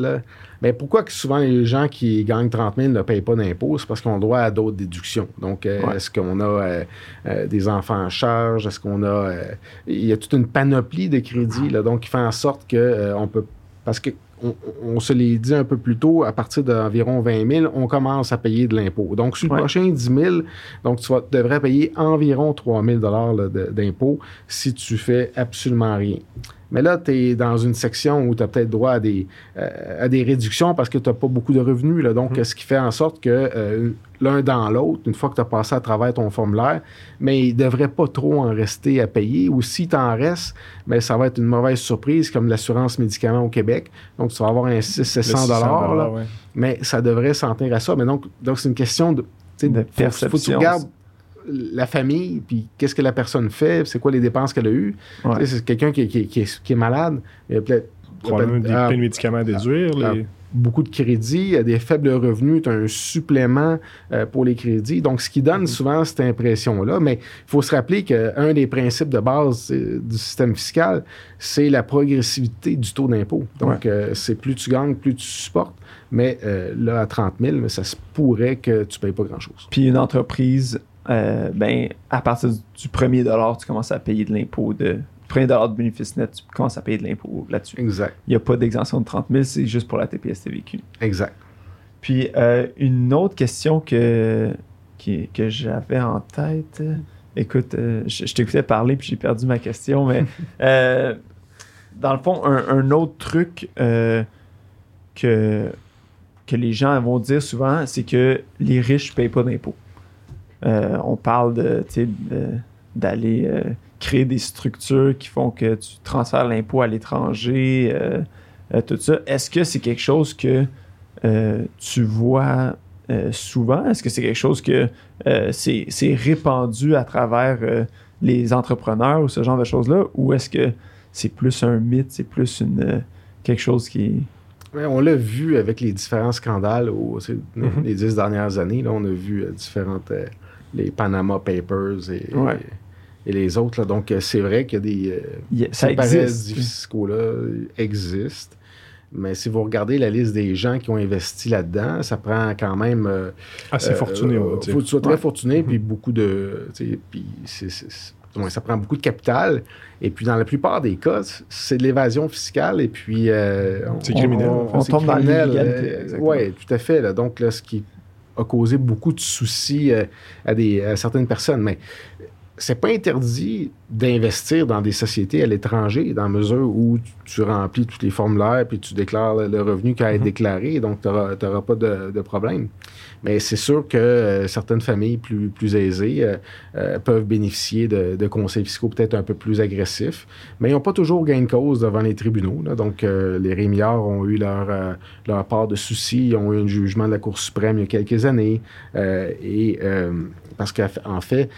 Mais pourquoi que souvent les gens qui gagnent 30 000 ne payent pas d'impôts? C'est parce qu'on doit à d'autres déductions. Donc, est-ce qu'on a des enfants en charge? Est-ce qu'on a. il y a toute une panoplie de crédits, là, donc qui fait en sorte qu'on peut. Parce que on, se l'est dit un peu plus tôt, à partir d'environ 20 000, on commence à payer de l'impôt. Donc, sur le prochain 10 000, donc tu devrais payer environ 3 000 d'impôt si tu fais absolument rien. Mais là, tu es dans une section où tu as peut-être droit à des, euh, à des réductions parce que tu n'as pas beaucoup de revenus. Là. Donc, mmh. ce qui fait en sorte que euh, l'un dans l'autre, une fois que tu as passé à travers ton formulaire, mais il ne devrait pas trop en rester à payer. Ou si tu en restes, mais ça va être une mauvaise surprise comme l'assurance médicaments au Québec. Donc, tu vas avoir un 600 dollars. Mais ça devrait s'en tenir à ça. Mais donc, donc c'est une question de, de perception. Faut, que tu regardes la famille, puis qu'est-ce que la personne fait, c'est quoi les dépenses qu'elle a eues. C'est quelqu'un qui, qui, est, malade. Il y a peut-être. Des, plein de médicaments à déduire. Les beaucoup de crédits, des faibles revenus, tu as un supplément euh, pour les crédits. Donc, ce qui donne mm-hmm. souvent cette impression-là. Mais il faut se rappeler qu'un des principes de base euh, du système fiscal, c'est la progressivité du taux d'impôt. Donc, euh, c'est plus tu gagnes, plus tu supportes. Mais là, à 30 000, mais ça se pourrait que tu ne payes pas grand-chose. Puis une entreprise, ben, à partir du premier dollar, tu commences à payer de l'impôt de premier dollar de bénéfice net, tu commences à payer de l'impôt là-dessus. Exact. Il n'y a pas d'exemption de 30 000, c'est juste pour la TPS-TVQ. Exact. Puis, euh, une autre question que, que j'avais en tête. Écoute, euh, je, t'écoutais parler puis j'ai perdu ma question, mais (laughs) euh, dans le fond, un, autre truc que, que les gens vont dire souvent, c'est que les riches ne payent pas d'impôts. On parle de, d'aller créer des structures qui font que tu transfères l'impôt à l'étranger, euh, euh, tout ça. Est-ce que c'est quelque chose que euh, tu vois souvent? Est-ce que c'est quelque chose que c'est répandu à travers les entrepreneurs ou ce genre de choses-là? Ou est-ce que c'est plus un mythe, c'est plus une, quelque chose qui... on l'a vu avec les différents scandales au, mm-hmm. les dix dernières années. Là, on a vu différentes... les Panama Papers et et les autres. Là. Donc, euh, c'est vrai qu'il y a des euh, ça existe. fiscaux-là existent. Mais si vous regardez la liste des gens qui ont investi là-dedans, ça prend quand même. Euh, Assez fortuné, Il faut que tu sois très fortuné, puis beaucoup de. Puis ça prend beaucoup de capital. Et puis, dans la plupart des cas, c'est de l'évasion fiscale. Et puis. euh, C'est criminel. On, on c'est tombe dans criminel, l'illégalité. euh, exactement. ouais, tout à fait. là. Donc, là, ce qui a causé beaucoup de soucis euh, à, des, à certaines personnes. Mais c'est pas interdit d'investir dans des sociétés à l'étranger dans la mesure où tu, remplis tous les formulaires puis tu déclares le, revenu qui a été Mhm. déclaré. Donc, tu n'auras pas de, de problème. Mais c'est sûr que euh, certaines familles plus, plus aisées euh, euh, peuvent bénéficier de, de conseils fiscaux peut-être un peu plus agressifs, mais ils n'ont pas toujours gain de cause devant les tribunaux. là. Donc, les Rémiards ont eu leur, leur part de soucis. Ils ont eu un jugement de la Cour suprême il y a quelques années. et parce qu'en fait,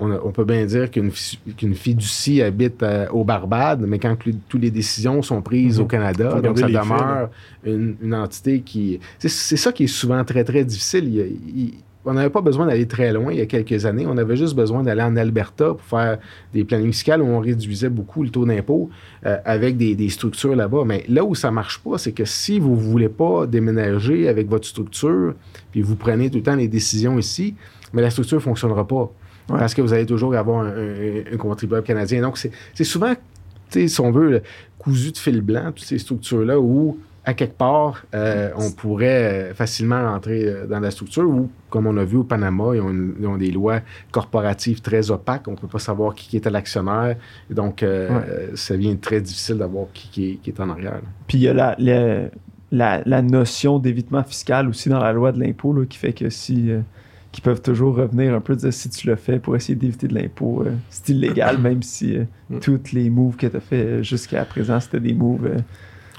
on, a- on peut bien dire qu'une qu'une fiducie habite euh, au Barbade, mais quand toutes les décisions sont prises Mhm. au Canada, Faut donc ça demeure une, une entité qui... C'est c'est ça qui est souvent très, très difficile. Il il- on n'avait pas besoin d'aller très loin il y a quelques années. On avait juste besoin d'aller en Alberta pour faire des plannings fiscales où on réduisait beaucoup le taux d'impôt euh, avec des, des structures là-bas. Mais là où ça marche pas, c'est que si vous ne voulez pas déménager avec votre structure, puis vous prenez tout le temps les décisions ici, mais la structure ne fonctionnera pas. Ouais. Parce que vous allez toujours avoir un, un- un contribuable canadien. Donc, c'est souvent, si on veut, le cousu de fil blanc, toutes ces structures-là où, à quelque part, euh, on pourrait euh, facilement rentrer euh, dans la structure ou, comme on a vu au Panama, ils ont, une- ils ont des lois corporatives très opaques. On ne peut pas savoir qui est à l'actionnaire. Donc, euh, Ouais. ça devient très difficile d'avoir qui, qui est, qui est en arrière. là. Puis il y a la, la, la, la notion d'évitement fiscal aussi dans la loi de l'impôt qui fait que si. euh, qui peuvent toujours revenir un peu dire si tu le fais pour essayer d'éviter de l'impôt, euh, c'est illégal, même si euh, Mm. toutes les moves que tu as fait euh, jusqu'à présent, c'était des moves. euh,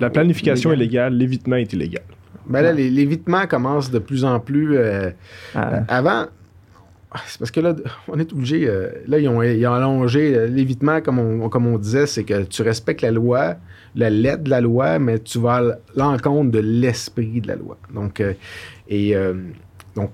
La planification Illégal. est légale, l'évitement est illégal. Ben là, Ouais. l'évitement commence de plus en plus. euh, à- Avant, ah, c'est parce que là, on est obligé. euh, là, ils ont, ils ont allongé l'évitement, comme on, comme on disait, c'est que tu respectes la loi, la lettre de la loi, mais tu vas à l'encontre de l'esprit de la loi. Donc, euh, et euh, donc,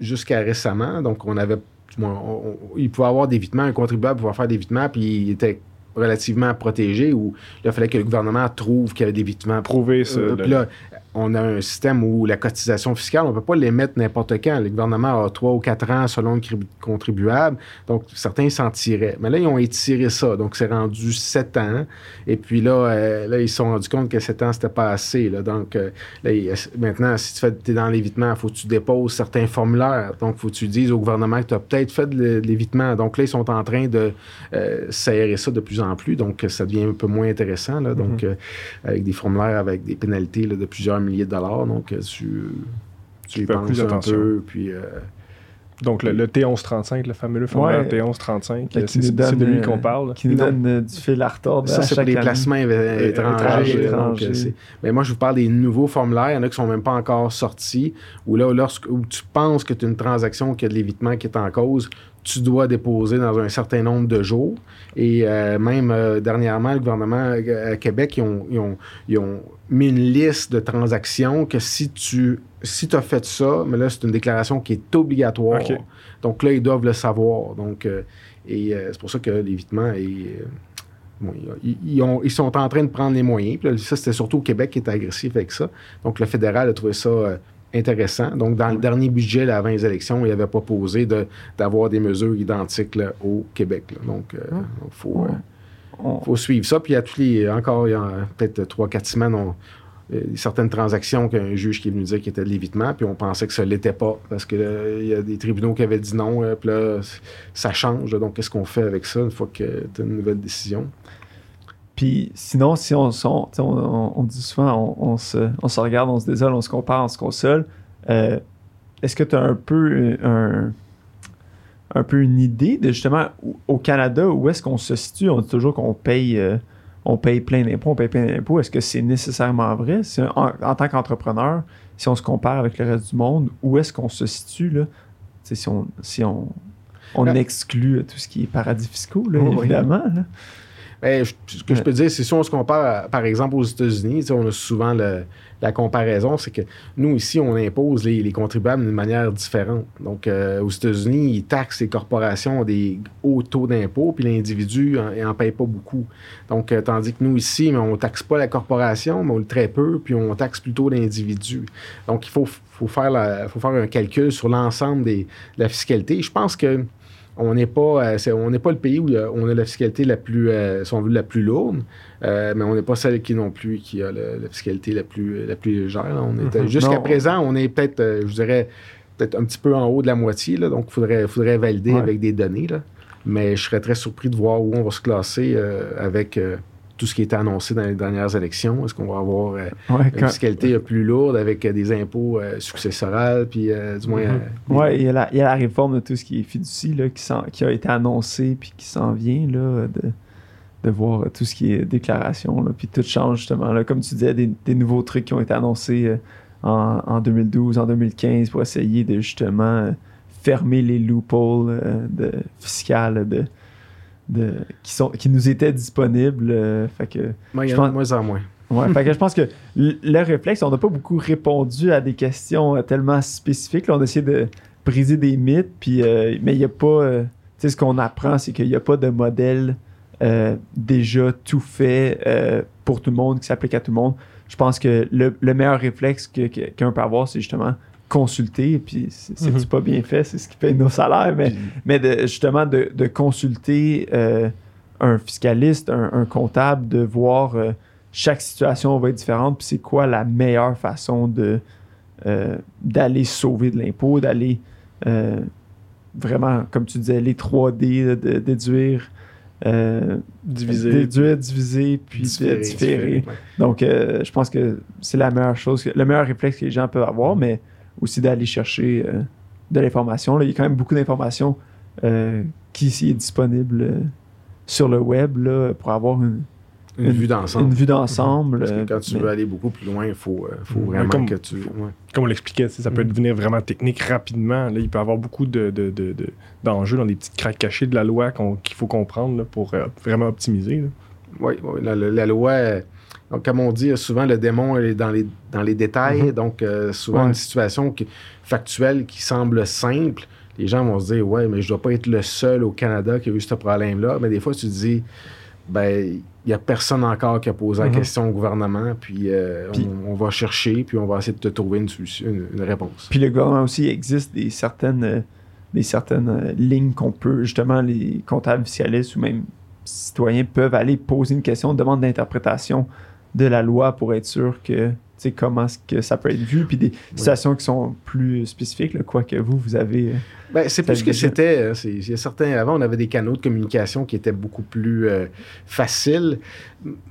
jusqu'à récemment, donc on avait. on- on- il pouvait avoir d'évitement, un contribuable pouvait faire d'évitement, puis il était relativement protégé, ou là, il fallait que le gouvernement trouve qu'il y avait d'évitement Prouver ça. euh, là, on a un système où la cotisation fiscale, on ne peut pas l'émettre n'importe quand. Le gouvernement a trois ou quatre ans selon le contribuable. Donc, certains s'en tiraient. Mais là, ils ont étiré ça. Donc, c'est rendu sept ans. Et puis là, euh, là ils se sont rendus compte que sept ans, c'était pas assez. là. Donc, euh, là, maintenant, si tu es dans l'évitement, il faut que tu déposes certains formulaires. Donc, il faut que tu dises au gouvernement que tu as peut-être fait de l'é- de l'évitement. Donc, là, ils sont en train de euh, serrer ça de plus en plus. Donc, ça devient un peu moins intéressant. Là. Donc, euh, avec des formulaires avec des pénalités là, de plusieurs milliers de dollars. Donc, euh, tu, tu y penses plus un attention. peu. Puis, euh, Donc, le, le T1135, le fameux formulaire Ouais. T1135, Qui euh, nous c'est de lui qu'on parle. qui nous donne euh, du fil à retordre. ça, à c'est pour chaque les année. placements étrangers. étrangers. donc, euh, mais moi, je vous parle des nouveaux formulaires. Il y en a qui sont même pas encore sortis. Où là, lorsque où tu penses que tu as une transaction qui a de l'évitement qui est en cause, tu dois déposer dans un certain nombre de jours. Et euh, même euh, dernièrement, le gouvernement euh, à Québec, ils ont, ils ont- ils ont mis une liste de transactions que si tu si as fait ça, mais là, c'est une déclaration qui est obligatoire. Donc là, ils doivent le savoir. Donc, euh, et c'est pour ça que l'évitement est. bon, ils, ils ont- ils sont en train de prendre les moyens. Puis là, ça, c'était surtout au Québec qui était agressif avec ça. Donc, le fédéral a trouvé ça intéressant. Donc, dans le dernier budget, là, avant les élections, il avait proposé de- d'avoir des mesures identiques là, au Québec. là. Donc, il faut, euh, On- faut suivre ça. Puis, il y a tous les, encore, il y a peut-être 3-4 semaines, on- euh, certaines transactions qu'un juge qui est venu dire qu'il était de l'évitement, puis on pensait que ça ne l'était pas, parce que là, il y a des tribunaux qui avaient dit non, euh, puis là, ça change. donc, qu'est-ce qu'on fait avec ça une fois que tu as une nouvelle décision? Puis sinon, si on, on, dit souvent, on, se, on se regarde, on se désole, on se compare, on se console. Euh, Est-ce que tu as un peu euh, un, un peu une idée de justement où- au Canada où est-ce qu'on se situe? On dit toujours qu'on paye, euh, on paye plein d'impôts, on paye plein d'impôts. Est-ce que c'est nécessairement vrai? En, en tant qu'entrepreneur, si on se compare avec le reste du monde, où est-ce qu'on se situe là? Si on, si on, on Ben- exclut tout ce qui est paradis fiscaux, là, Oui. évidemment. là. Ben, ce que je peux dire, c'est si on se compare, par exemple, aux États-Unis, on a souvent la comparaison, c'est que nous, ici, on impose les, les contribuables d'une manière différente. Donc, euh, aux États-Unis, ils taxent les corporations à des hauts taux d'impôt, puis l'individu n'en paye pas beaucoup. Donc, euh, tandis que nous, ici, mais on ne taxe pas la corporation, mais on le très peu, puis on taxe plutôt l'individu. Donc, il faut, faire la- faut faire un calcul sur l'ensemble de la fiscalité. Je pense que on n'est pas, euh, c'est- on n'est pas le pays où on a la fiscalité la plus, euh, si on veut, la plus lourde, euh, mais on n'est pas celle qui non plus qui a le- la fiscalité la plus, la plus légère. là. On était- Mhm. Jusqu'à présent, on est peut-être, je dirais, peut-être un petit peu en haut de la moitié. Là, donc, il faudrait, faudrait valider Ouais. avec des données. Là. Mais je serais très surpris de voir où on va se classer avec tout ce qui a été annoncé dans les dernières élections. Est-ce qu'on va avoir euh, Ouais, une fiscalité plus lourde avec euh, des impôts euh, successoraux, puis euh, du moins. Mhm. euh, Ouais, il y, a la, il y a la réforme de tout ce qui est fiducie là, qui, qui a été annoncé puis qui s'en vient là, de, de voir tout ce qui est déclaration. Là, puis tout change justement. Là, comme tu disais, des, des nouveaux trucs qui ont été annoncés euh, en, en 2012, en 2015 pour essayer de justement euh, fermer les loopholes euh, de, fiscales de, de, qui, sont, qui nous étaient disponibles. euh, fait que moi, il y Je en a de pense- moins en moins. Ouais, fait que je pense que (laughs) le réflexe, on n'a pas beaucoup répondu à des questions euh, tellement spécifiques. Là, on a essayé de briser des mythes, puis, euh, mais il n'y a pas. euh, tu sais, ce qu'on apprend, c'est qu'il n'y a pas de modèle déjà tout fait pour tout le monde, qui s'applique à tout le monde. Je pense que le, le meilleur réflexe que- que- qu'un peut avoir, c'est justement consulter, puis c'est Mhm. pas bien fait, c'est ce qui paye nos salaires, mais, mais de, justement de, de consulter euh, un fiscaliste, un, un comptable, de voir euh, chaque situation va être différente, puis c'est quoi la meilleure façon de euh, d'aller sauver de l'impôt, d'aller vraiment, comme tu disais, les 3D, là, de déduire, Diviser. déduire, diviser, puis Différer, différer. ouais. Donc, je pense que c'est la meilleure chose, que- le meilleur réflexe que les gens peuvent avoir, mais aussi d'aller chercher euh, de l'information. Là, Il y a quand même beaucoup d'informations euh, qui est disponible euh, sur le web là, pour avoir une, Une, Une- vue d'ensemble. une vue d'ensemble. Parce que quand tu mais- veux aller beaucoup plus loin, il faut, faut vraiment Comme- que tu. ouais. Comme on l'expliquait, ça peut Mhm. devenir vraiment technique rapidement. Là, il peut y avoir beaucoup de, de- de- de- d'enjeux dans des petites craques cachées de la loi qu'on- qu'il faut comprendre là, pour euh, vraiment optimiser. Oui, oui, la, la- la loi, euh, donc, comme on dit, souvent le démon est dans les, dans les détails. Mhm. Donc, euh, souvent Ouais. une situation qui- factuelle qui semble simple, les gens vont se dire Ouais, mais je dois pas être le seul au Canada qui a eu ce problème-là. Mais des fois, tu te dis Ben, il n'y a personne encore qui a posé la Mhm. question au gouvernement, puis, euh, Puis- on, on va chercher, puis on va essayer de te trouver une, solution, une, une réponse. Puis le gouvernement aussi, existe des certaines, euh, des certaines euh, lignes qu'on peut, justement, les comptables fiscalistes ou même citoyens peuvent aller poser une question, demande d'interprétation de la loi pour être sûr que, tu sais, comment est-ce que ça peut être vu, puis des situations qui sont plus spécifiques, là, quoi que vous, vous avez... euh, Ben, c'est plus que c'était. c'est- Il y a certains. Avant, on avait des canaux de communication qui étaient beaucoup plus euh, faciles.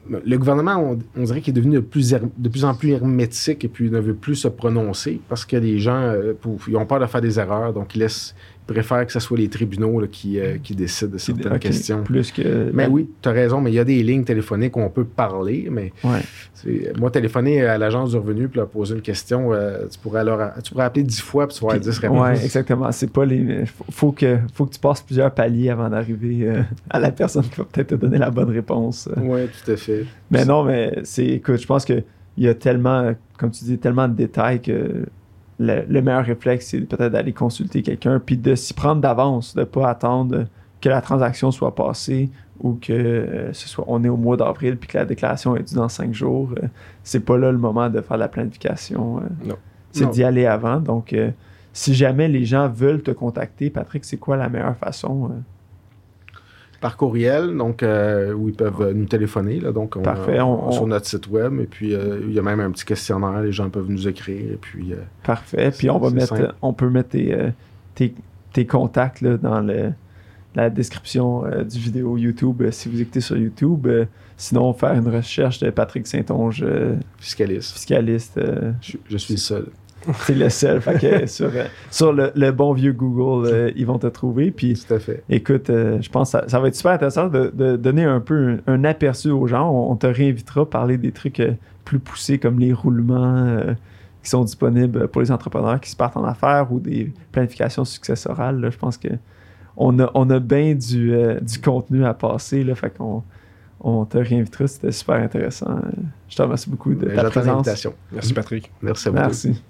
Le gouvernement, on, on dirait qu'il est devenu de plus, her- de plus en plus hermétique et puis ne veut plus se prononcer parce que les gens euh, pour- ils ont peur de faire des erreurs, donc ils, laissent, ils préfèrent que ce soit les tribunaux là, qui, euh, qui décident de certaines ok, questions. Plus que... Mais oui, tu as raison, mais il y a des lignes téléphoniques où on peut parler, mais Ouais. moi, téléphoner à l'agence du revenu puis leur poser une question, euh, tu, pourrais leur, tu pourrais appeler dix fois puis tu vas avoir Puis- dix réponses. Ouais, exactement. C'est pas les. Faut, faut que, faut que tu passes plusieurs paliers avant d'arriver euh, à la personne qui va peut-être te donner la bonne réponse. Oui, tout à fait. Mais non, mais c'est. Écoute, je pense qu'il y a tellement, comme tu dis, tellement de détails que le, le meilleur réflexe, c'est peut-être d'aller consulter quelqu'un, puis de s'y prendre d'avance, de pas attendre que la transaction soit passée ou que euh, ce soit on est au mois d'avril puis que la déclaration est due dans cinq jours. Euh, c'est pas là le moment de faire la planification. euh. Non. C'est d'y aller avant. Donc, si jamais les gens veulent te contacter, Patrick, c'est quoi la meilleure façon? Par courriel, donc euh, où ils peuvent euh, nous téléphoner. Là, donc on, Parfait, on- on- sur notre site web. Et puis euh, il y a même un petit questionnaire, les gens peuvent nous écrire. Et puis Parfait. Puis on va mettre, simple. on peut mettre tes, tes, tes contacts là, dans le, la description du vidéo YouTube si vous écoutez sur YouTube. Sinon, faire une recherche de Patrick Saint-Onge, fiscaliste, fiscaliste. je, je suis le seul. (laughs) c'est le seul. fait que (laughs) sur euh, sur le, le bon vieux Google, euh, ils vont te trouver. Puis Tout à fait. Écoute, euh, je pense que ça, ça va être super intéressant de, de donner un peu un, un aperçu aux gens. On, on te réinvitera à parler des trucs euh, plus poussés comme les roulements euh, qui sont disponibles pour les entrepreneurs qui se partent en affaires ou des planifications successorales. là. Je pense que on a, on a bien du, euh, du contenu à passer. Là, fait qu'on on te réinvitera. C'était super intéressant. Je te remercie beaucoup de Ben, ta présence. Merci, Patrick. Merci à vous. tous. Merci.